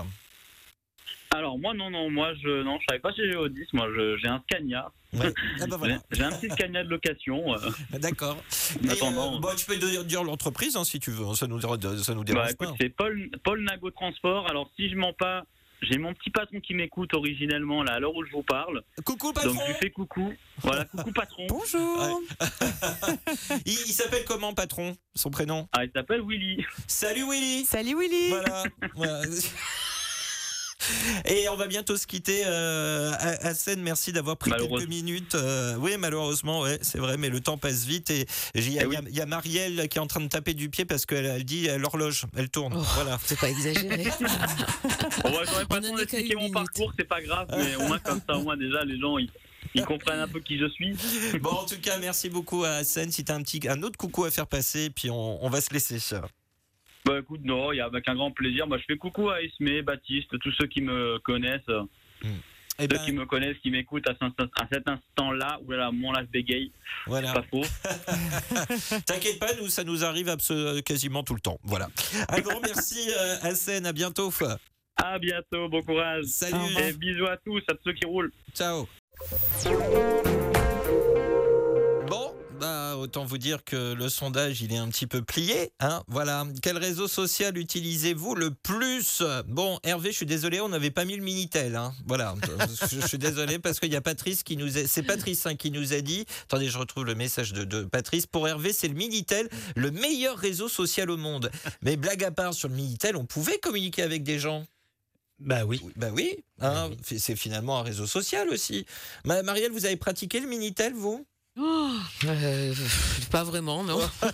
Alors moi non non moi je non je travaille pas chez Géodis moi j'ai un Scania Ouais. Ah bah voilà. j'ai un petit Scania de location euh, D'accord. en Et, attendant euh, bon, tu peux dire dire l'entreprise hein, si tu veux. Ça nous, ça nous bah, dérange écoute, pas. c'est Paul Paul Nago Transport alors si je mens pas j'ai mon petit patron qui m'écoute originellement là à l'heure où je vous parle Coucou patron. donc je lui fais coucou voilà coucou patron Bonjour. Il, il s'appelle comment patron Son prénom? Ah il s'appelle Willy Salut Willy. Salut Willy. Voilà. Voilà. Et on va bientôt se quitter. Euh, à, à Seine, merci d'avoir pris quelques minutes. Euh, oui, malheureusement, ouais, c'est vrai, mais le temps passe vite. Et il y, a- Eh oui. il y a- il y a Marielle qui est en train de taper du pied parce qu'elle elle dit l'horloge, elle tourne. Oh. Voilà. C'est pas exagéré. bon ouais, j'aurais pas On en temps est qu'à d'expliquer une mon minute. parcours c'est pas grave mais au moins comme ça au moins déjà les gens ils, ils comprennent un peu qui je suis Bon, en tout cas, merci beaucoup à Seine. Si tu as un, petit, un autre coucou à faire passer, puis on, on va se laisser. Bah écoute non y a avec un grand plaisir bah je fais coucou à Esmé Baptiste tous ceux qui me connaissent Eh Ceux ben, qui me connaissent, qui m'écoutent à, cet- instant-là, où là, mon lâche bégaye, voilà. pas faux. T'inquiète pas, nous, ça nous arrive quasiment tout le temps. Voilà. Un grand merci euh, à Seine. À bientôt. À bientôt, bon courage. Salut. Et bisous à tous, à tous ceux qui roulent. Ciao. Bah autant vous dire que le sondage il est un petit peu plié, hein. Voilà. Quel réseau social utilisez-vous le plus? Bon, Hervé, je suis désolé, on n'avait pas mis le minitel, hein. Voilà. je, je suis désolé parce qu'il y a Patrice qui nous a, c'est Patrice hein, qui nous a dit. Attendez, je retrouve le message de, de Patrice. Pour Hervé, c'est le minitel, le meilleur réseau social au monde. Mais blague à part sur le minitel, on pouvait communiquer avec des gens. Bah oui. Oui, Bah oui, hein, c'est finalement un réseau social aussi. Ma- Marielle, vous avez pratiqué le Minitel, vous? Oh, euh, pas vraiment, non.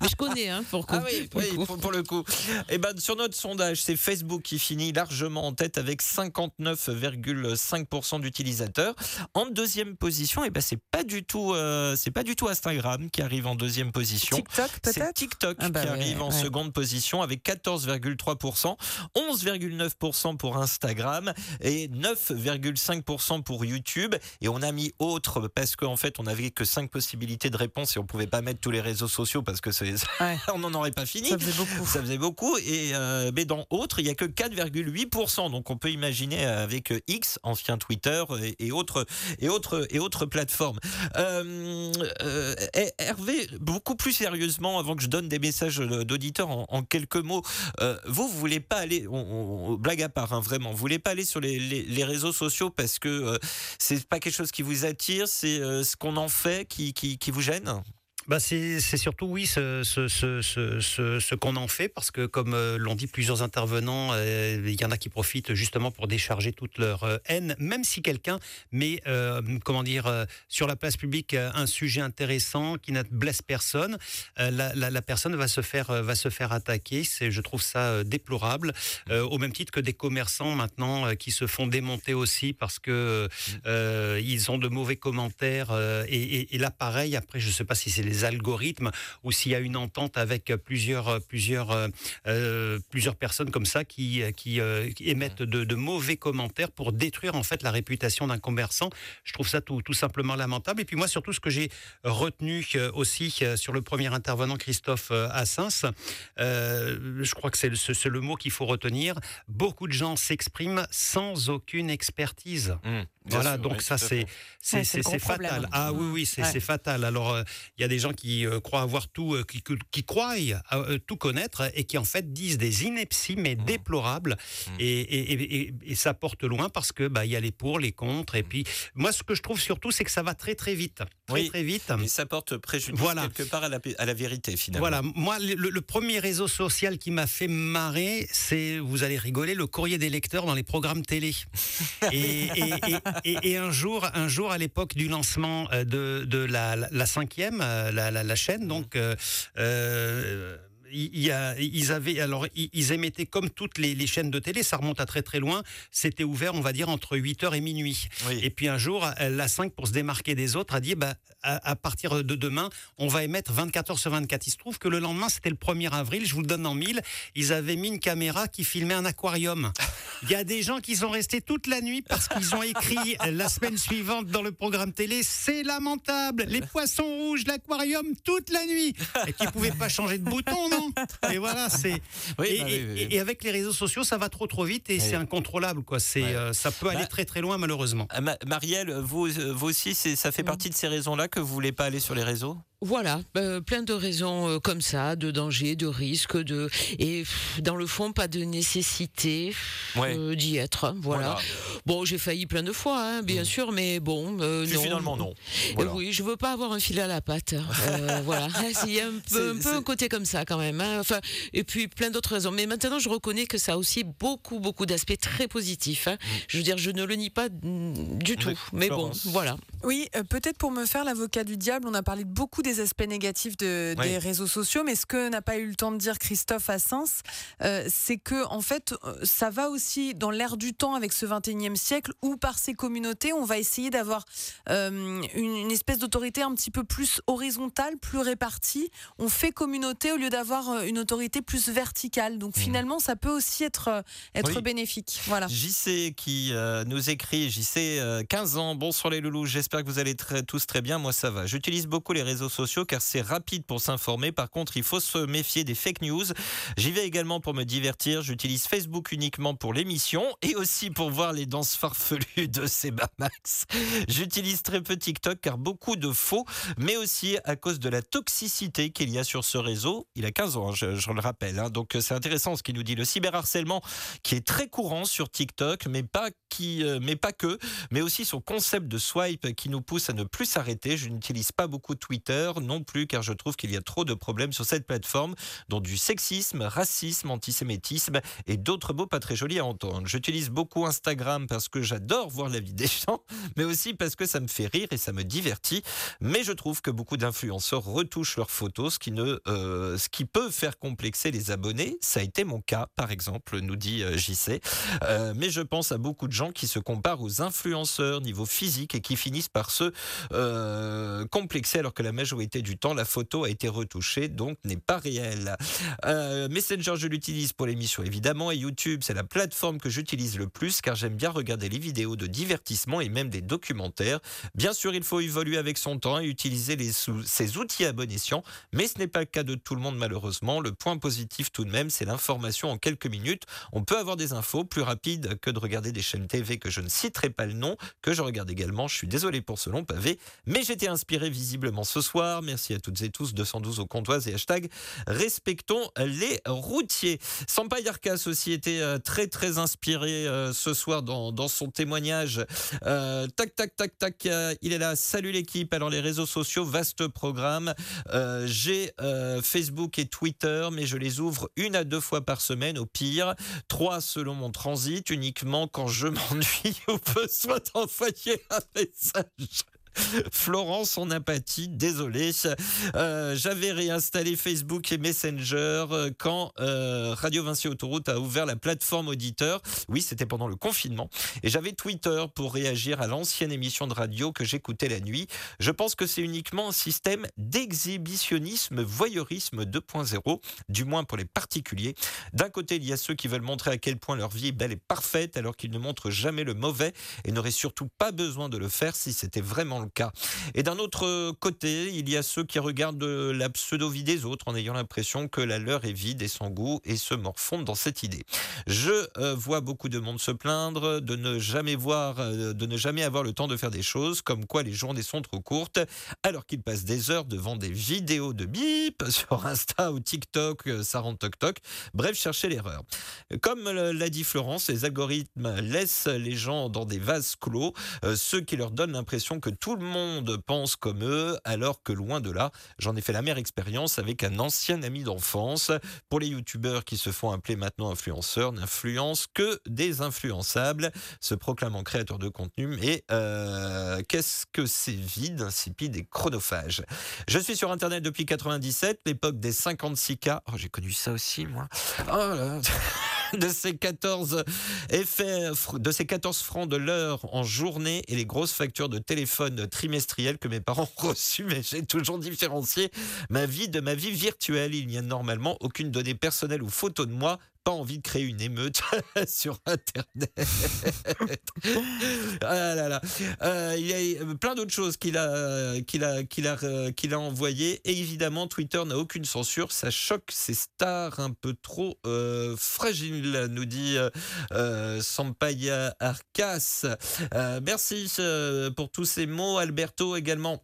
Mais je connais, hein, pour, Ah coup- oui, pour le oui, coup. pour, pour le coup. Et ben, sur notre sondage, c'est Facebook qui finit largement en tête avec 59,5% d'utilisateurs. En deuxième position, et ben, c'est pas du tout, euh, c'est pas du tout Instagram qui arrive en deuxième position. TikTok C'est peut-être? TikTok Ah bah qui ouais, arrive en ouais. seconde position avec 14,3%, 11,9% pour Instagram et 9,5% pour YouTube. Et on a mis autre parce qu'en fait, on qu'on n'avait que cinq possibilités de réponse et on pouvait pas mettre tous les réseaux sociaux parce que c'est, on n'en aurait pas fini. Ça faisait beaucoup. Ça faisait beaucoup. Et, euh, mais dans autres, il y a que 4,8%. Donc on peut imaginer avec X, ancien Twitter et, et autres, et autres, et autres plateformes. Euh, euh, Hervé, beaucoup plus sérieusement, avant que je donne des messages d'auditeurs en, en, quelques mots, vous, vous voulez pas aller, on, on, blague à part, hein, vraiment, vous voulez pas aller sur les, les, les réseaux sociaux parce que c'est pas quelque chose qui vous attire, c'est ce qu'on en fait qui, qui, qui vous gêne? Bah c'est surtout oui ce, ce, ce, ce, ce qu'on en fait parce que comme euh, l'ont dit plusieurs intervenants, euh, il y en a qui profitent justement pour décharger toute leur euh, haine, même si quelqu'un met euh, comment dire euh, sur la place publique un sujet intéressant qui ne blesse personne, la, la, la, personne va se faire va se faire attaquer. C'est je trouve ça déplorable. au même titre que des commerçants maintenant qui se font démonter aussi parce que ils ont de mauvais commentaires et, et, et là pareil après je sais pas si c'est les algorithmes ou s'il y a une entente avec plusieurs, plusieurs, euh, plusieurs personnes comme ça qui, qui, euh, qui émettent de, de, mauvais commentaires pour détruire en fait la réputation d'un commerçant. Je trouve ça tout, tout simplement lamentable. Et puis moi, surtout, ce que j'ai retenu euh, aussi euh, sur le premier intervenant, Christophe Assens, euh, je crois que c'est le, le, mot qu'il faut retenir. Beaucoup de gens s'expriment sans aucune expertise. Mmh, voilà, sûr, donc oui, ça, c'est c'est fatal. Problème. Ah oui, oui, c'est ouais. fatal. Alors, il y a des gens qui euh, croient avoir tout, euh, qui, qui, croient euh, tout connaître et qui en fait disent des inepties mais mmh. déplorables mmh. Et, et, et, et, ça porte loin parce que bah il y a les pour, les contre et puis moi ce que je trouve surtout c'est que ça va très très vite, très oui. très vite. Et ça porte préjudice voilà. quelque part à la, à la, vérité finalement. Voilà, moi le, le premier réseau social qui m'a fait marrer, c'est vous allez rigoler le courrier des lecteurs dans les programmes télé. et, et, un jour, un jour à l'époque du lancement de, de la, la, la cinquième, la, la, la chaîne. Donc, euh, il y a, ils avaient alors ils émettaient comme toutes les, les, chaînes de télé, ça remonte à très très loin. C'était ouvert, on va dire entre 8h et minuit. Oui. Et puis un jour, la 5 pour se démarquer des autres a dit bah à, à, partir de demain, on va émettre 24 h sur 24. Il se trouve que le lendemain, c'était le 1er avril, je vous le donne en mille, ils avaient mis une caméra qui filmait un aquarium. Il y a des gens qui sont restés toute la nuit parce qu'ils ont écrit la semaine suivante dans le programme télé, c'est lamentable, les poissons rouges, l'aquarium toute la nuit et qui pouvaient pas changer de bouton, non? et voilà, c'est. Oui, et, bah, oui, oui. et, avec les réseaux sociaux, ça va trop trop vite et c'est incontrôlable, quoi. C'est, ouais. euh, ça peut aller bah, très très loin, malheureusement. Ma Marielle, vous, vous aussi, ça fait partie de ces raisons-là que vous voulez pas aller sur les réseaux? Voilà, euh, plein de raisons euh, comme ça, de danger, de risque, de et pff, dans le fond pas de nécessité ouais. euh, d'y être. Hein, voilà. voilà. Bon, j'ai failli plein de fois, hein, bien mmh. sûr, mais bon. Euh, non. Finalement non. Voilà. oui, je veux pas avoir un fil à la patte. Euh, voilà, il y a un peu, un, peu un côté comme ça quand même. Hein. Enfin, et puis plein d'autres raisons. Mais maintenant, je reconnais que ça a aussi beaucoup, beaucoup d'aspects très positifs. Hein. Mmh. Je veux dire, je ne le nie pas du tout. Mais bon, voilà. Oui, euh, peut-être pour me faire l'avocat du diable, on a parlé de beaucoup des aspects négatifs de, oui. des réseaux sociaux, mais ce que n'a pas eu le temps de dire Christophe Assens, euh, c'est que en fait, ça va aussi dans l'air du temps avec ce 21e siècle où par ces communautés, on va essayer d'avoir euh, une, une, espèce d'autorité un petit peu plus horizontale, plus répartie. On fait communauté au lieu d'avoir euh, une autorité plus verticale. Donc mmh. finalement, ça peut aussi être, euh, être oui. bénéfique. Voilà. JC qui euh, nous écrit, JC, 15 ans, bon sur les loulous, j'espère que vous allez très, tous très bien, moi ça va. J'utilise beaucoup les réseaux sociaux car c'est rapide pour s'informer. Par contre, il faut se méfier des fake news. J'y vais également pour me divertir. J'utilise Facebook uniquement pour l'émission et aussi pour voir les danses farfelues de Seba Max. J'utilise très peu TikTok car beaucoup de faux, mais aussi à cause de la toxicité qu'il y a sur ce réseau. Il a 15 ans, hein, je, le rappelle. Hein. Donc c'est intéressant ce qu'il nous dit. Le cyberharcèlement qui est très courant sur TikTok, mais pas, qui, euh, mais pas que, mais aussi son concept de swipe qui nous pousse à ne plus s'arrêter. Je n'utilise pas beaucoup Twitter non plus car je trouve qu'il y a trop de problèmes sur cette plateforme, dont du sexisme, racisme, antisémitisme et d'autres mots pas très jolis à entendre. J'utilise beaucoup Instagram parce que j'adore voir la vie des gens, mais aussi parce que ça me fait rire et ça me divertit. Mais je trouve que beaucoup d'influenceurs retouchent leurs photos, ce qui, ne, euh, ce qui peut faire complexer les abonnés. Ça a été mon cas, par exemple, nous dit euh, JC. Euh, mais je pense à beaucoup de gens qui se comparent aux influenceurs niveau physique et qui finissent par se euh, complexer alors que la majorité du temps, la photo a été retouchée, donc n'est pas réelle. Euh, Messenger, je l'utilise pour l'émission évidemment et YouTube, c'est la plateforme que j'utilise le plus car j'aime bien regarder regarder les vidéos de divertissement et même des documentaires. Bien sûr, il faut évoluer avec son temps et utiliser les ces outils à bon escient, mais ce n'est pas le cas de tout le monde malheureusement. Le point positif tout de même, c'est l'information en quelques minutes. On peut avoir des infos plus rapides que de regarder des chaînes TV que je ne citerai pas le nom, que je regarde également. Je suis désolé pour ce long pavé, mais j'étais inspiré visiblement ce soir. Merci à toutes et tous. 212 au comptoise et hashtag respectons les routiers. Sampa Yarkas aussi était euh, très très inspiré euh, ce soir dans, dans son témoignage. Euh, tac tac tac tac, il est là. Salut l'équipe. Alors les réseaux sociaux, vaste programme. J'ai Facebook et Twitter, mais je les ouvre une à deux fois par semaine au pire. Trois selon mon transit, uniquement quand je m'ennuie ou besoin d'envoyer un message. Florence, son apathie, désolé. Euh, j'avais réinstallé Facebook et Messenger euh, quand euh, Radio Vinci Autoroute a ouvert la plateforme auditeur. Oui, c'était pendant le confinement. Et j'avais Twitter pour réagir à l'ancienne émission de radio que j'écoutais la nuit. Je pense que c'est uniquement un système d'exhibitionnisme, voyeurisme 2.0, du moins pour les particuliers. D'un côté, il y a ceux qui veulent montrer à quel point leur vie est belle et parfaite alors qu'ils ne montrent jamais le mauvais et n'auraient surtout pas besoin de le faire si c'était vraiment cas. Et d'un autre côté, il y a ceux qui regardent la pseudo-vie des autres en ayant l'impression que la leur est vide et sans goût et se morfondent dans cette idée. Je euh, vois beaucoup de monde se plaindre de ne jamais voir, euh, de ne jamais avoir le temps de faire des choses, comme quoi les journées sont trop courtes, alors qu'ils passent des heures devant des vidéos de bip sur Insta ou TikTok, euh, ça rend toc toc. Bref, cherchez l'erreur. Comme l'a dit Florence, les algorithmes laissent les gens dans des vases clos, ceux qui leur donnent l'impression que tout le monde pense comme eux, alors que loin de là, j'en ai fait la meilleure expérience avec un ancien ami d'enfance. Pour les youtubeurs qui se font appeler maintenant influenceurs, n'influencent que des influençables, se proclamant créateurs de contenu, mais euh, qu'est-ce que c'est vide, insipide et chronophage. Je suis sur Internet depuis 97, l'époque des 56K. Oh, j'ai connu ça aussi, moi. Oh là de ces 14 effets, de ces 14 francs de l'heure en journée et les grosses factures de téléphone trimestrielles que mes parents ont reçues, mais j'ai toujours différencié ma vie de ma vie virtuelle. Il n'y a normalement aucune donnée personnelle ou photo de moi pas envie de créer une émeute sur Internet. ah là là. Euh, il y a euh, plein d'autres choses qu'il a, qu'il a, qu'il a, euh, qu'il a envoyées. Et évidemment, Twitter n'a aucune censure. Ça choque ces stars un peu trop fragiles, nous dit Sampaya Arcas. merci pour tous ces mots. Alberto également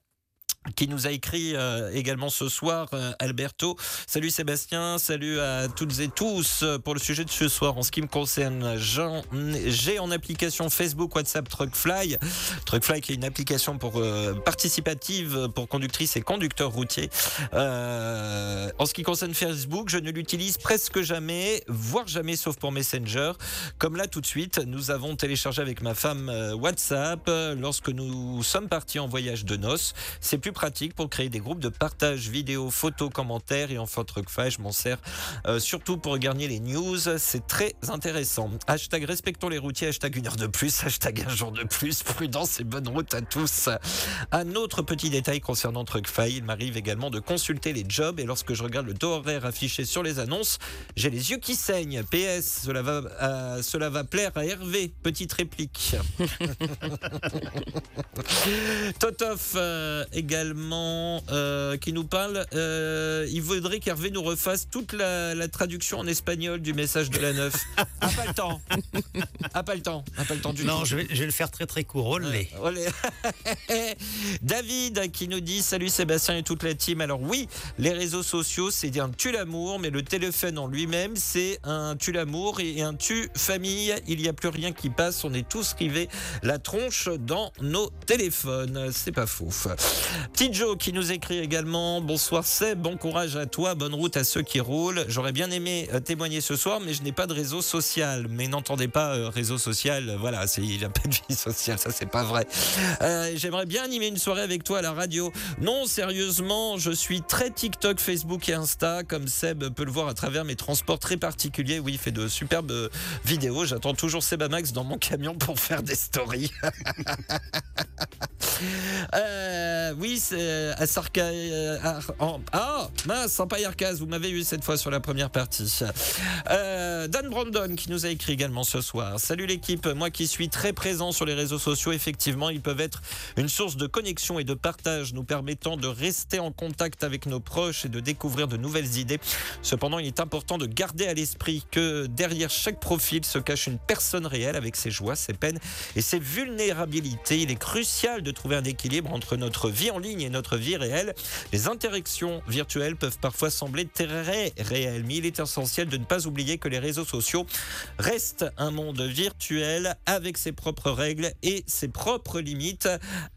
qui nous a écrit euh, également ce soir, euh, Alberto. Salut Sébastien, salut à toutes et tous. Pour le sujet de ce soir, en ce qui me concerne, j'ai en application Facebook, WhatsApp, Truckfly. Truckfly qui est une application pour euh, participative pour conductrices et conducteurs routiers. en ce qui concerne Facebook, je ne l'utilise presque jamais, voire jamais, sauf pour Messenger. Comme là, tout de suite, nous avons téléchargé avec ma femme WhatsApp lorsque nous sommes partis en voyage de noces. C'est plus pratique pour créer des groupes de partage vidéo, photos, commentaires et enfin Truckfly, je m'en sers euh, surtout pour gagner les news. C'est très intéressant. Hashtag respectons les routiers, hashtag une heure de plus, hashtag un jour de plus. Prudence et bonne route à tous. Un autre petit détail concernant Truckfly, il m'arrive également de consulter les jobs et lorsque je regarde le taux horaire affiché sur les annonces, j'ai les yeux qui saignent. PS, cela va, euh, cela va plaire à Hervé. Petite réplique. Totov euh, également euh, qui nous parle. Euh, il voudrait qu'Hervé nous refasse toute la, traduction en espagnol du message de la neuf. a pas le temps. A pas le temps. A pas le temps du non, je vais, je vais, le faire très très court. Olé. David qui nous dit Salut Sébastien et toute la team. Alors, oui, les réseaux sociaux, c'est un tue l'amour, mais le téléphone en lui-même, c'est un tue l'amour et un tue famille. Il n'y a plus rien qui passe. On est tous rivés la tronche dans nos téléphones. C'est pas faux. Petit Joe qui nous écrit également Bonsoir Seb, bon courage à toi, bonne route à ceux qui roulent. J'aurais bien aimé euh, témoigner ce soir, mais je n'ai pas de réseau social. Mais n'entendez pas euh, réseau social, euh, voilà, il n'a pas de vie sociale, ça c'est pas vrai. J'aimerais bien animer une soirée avec toi à la radio. Non, sérieusement, je suis très TikTok, Facebook et Insta, comme Seb peut le voir à travers mes transports très particuliers. Oui, il fait de superbes vidéos. J'attends toujours Seb Max dans mon camion pour faire des stories. oui, euh, à Sarka. euh, Ah, mince, sans Arcas, vous m'avez eu cette fois sur la première partie. Euh, Dan Brandon qui nous a écrit également ce soir. Salut l'équipe, moi qui suis très présent sur les réseaux sociaux, effectivement, ils peuvent être une source de connexion et de partage, nous permettant de rester en contact avec nos proches et de découvrir de nouvelles idées. Cependant, il est important de garder à l'esprit que derrière chaque profil se cache une personne réelle avec ses joies, ses peines et ses vulnérabilités. Il est crucial de trouver un équilibre entre notre vie en ligne et notre vie réelle. Les interactions virtuelles peuvent parfois sembler très réelles, mais il est essentiel de ne pas oublier que les réseaux sociaux restent un monde virtuel avec ses propres règles et ses propres limites.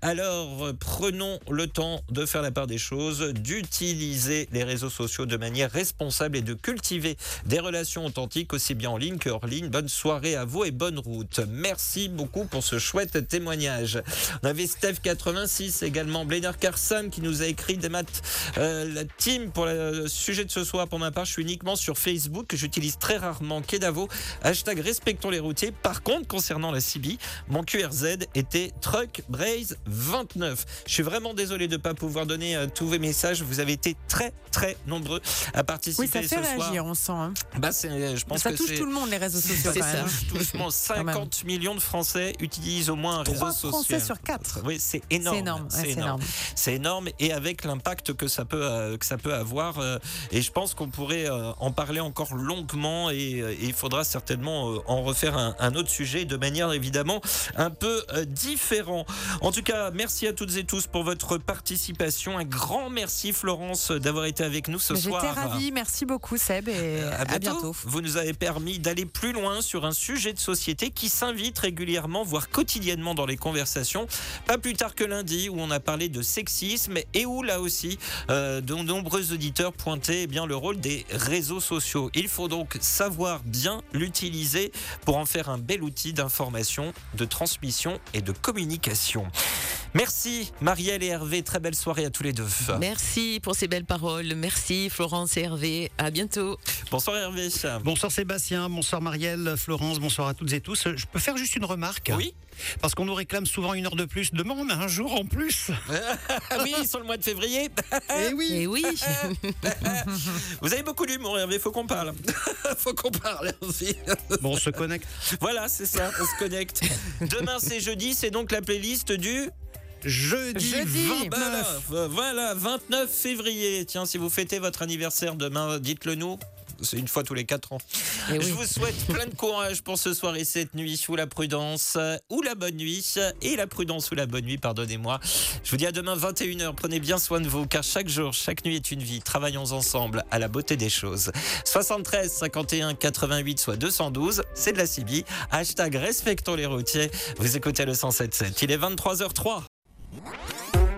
Alors prenons le temps de faire la part des choses, d'utiliser les réseaux sociaux de manière responsable et de cultiver des relations authentiques aussi bien en ligne que hors ligne. Bonne soirée à vous et bonne route. Merci beaucoup pour ce chouette témoignage. On avait Steph86 également, Blénard Qui nous a écrit des maths. Euh, la team pour le sujet de ce soir, pour ma part, je suis uniquement sur Facebook. J'utilise très rarement Kedavo. Hashtag respectons les routiers. Par contre, concernant la CB, mon QRZ était Truck Braze 29. Je suis vraiment désolé de ne pas pouvoir donner euh, tous vos messages. Vous avez été très très nombreux à participer Oui, ça fait ce soir. réagir, on sent. hein. Bah, c'est- je pense Ça que touche tout le monde, les réseaux sociaux, C'est ça. même. Touchement 50 millions de Français utilisent au moins un réseau social. Français sur quatre. Oui, c'est énorme. C'est énorme, ouais, c'est énorme. C'est énorme et avec l'impact que ça peut euh, que ça peut avoir. euh, et je pense qu'on pourrait euh, en parler encore longuement et, et il faudra certainement en refaire un, un autre sujet de manière évidemment un peu différent. En tout cas, merci à toutes et tous pour votre participation. Un grand merci Florence d'avoir été avec nous ce soir. J'étais ravie. Merci beaucoup, Seb. Et À à bientôt. bientôt. Vous nous avez permis d'aller plus loin sur un sujet de société qui s'invite régulièrement, voire quotidiennement dans les conversations. Pas plus tard que lundi, où on a parlé de sexisme et où là aussi, euh, de nombreux auditeurs pointaient eh bien le rôle des réseaux sociaux. Il faut donc savoir bien l'utiliser pour en faire un bel outil d'information, de transmission et de communication. Merci Marielle et Hervé, très belle soirée à tous les deux. Merci pour ces belles paroles. Merci Florence et Hervé. À bientôt. Bonsoir Hervé. Bonsoir Sébastien, bonsoir Marielle, Florence, bonsoir à toutes et tous. Je peux faire juste une remarque? Oui. Parce qu'on nous réclame souvent une heure de plus. Demain, on a un jour en plus. Oui, sur le mois de février. Eh oui. Et oui. Vous avez beaucoup d'humour, Hervé, faut qu'on parle. faut qu'on parle, Hervé. Bon, on se connecte. Voilà, c'est ça, on se connecte. Demain, c'est jeudi, c'est donc la playlist du. Jeudi, Jeudi. 29. Voilà, euh, voilà, 29 février. Tiens, si vous fêtez votre anniversaire demain, dites-le nous. C'est une fois tous les 4 ans. Eh oui. Je vous souhaite plein de courage pour ce soir et cette nuit, ou la prudence, ou la bonne nuit, et la prudence ou la bonne nuit, pardonnez-moi. Je vous dis à demain 21h. Prenez bien soin de vous, car chaque jour, chaque nuit est une vie. Travaillons ensemble à la beauté des choses. 73 51 88 soit 212, c'est de la CB. Hashtag respectons les routiers. Vous écoutez le 107.7. Il est 23h03.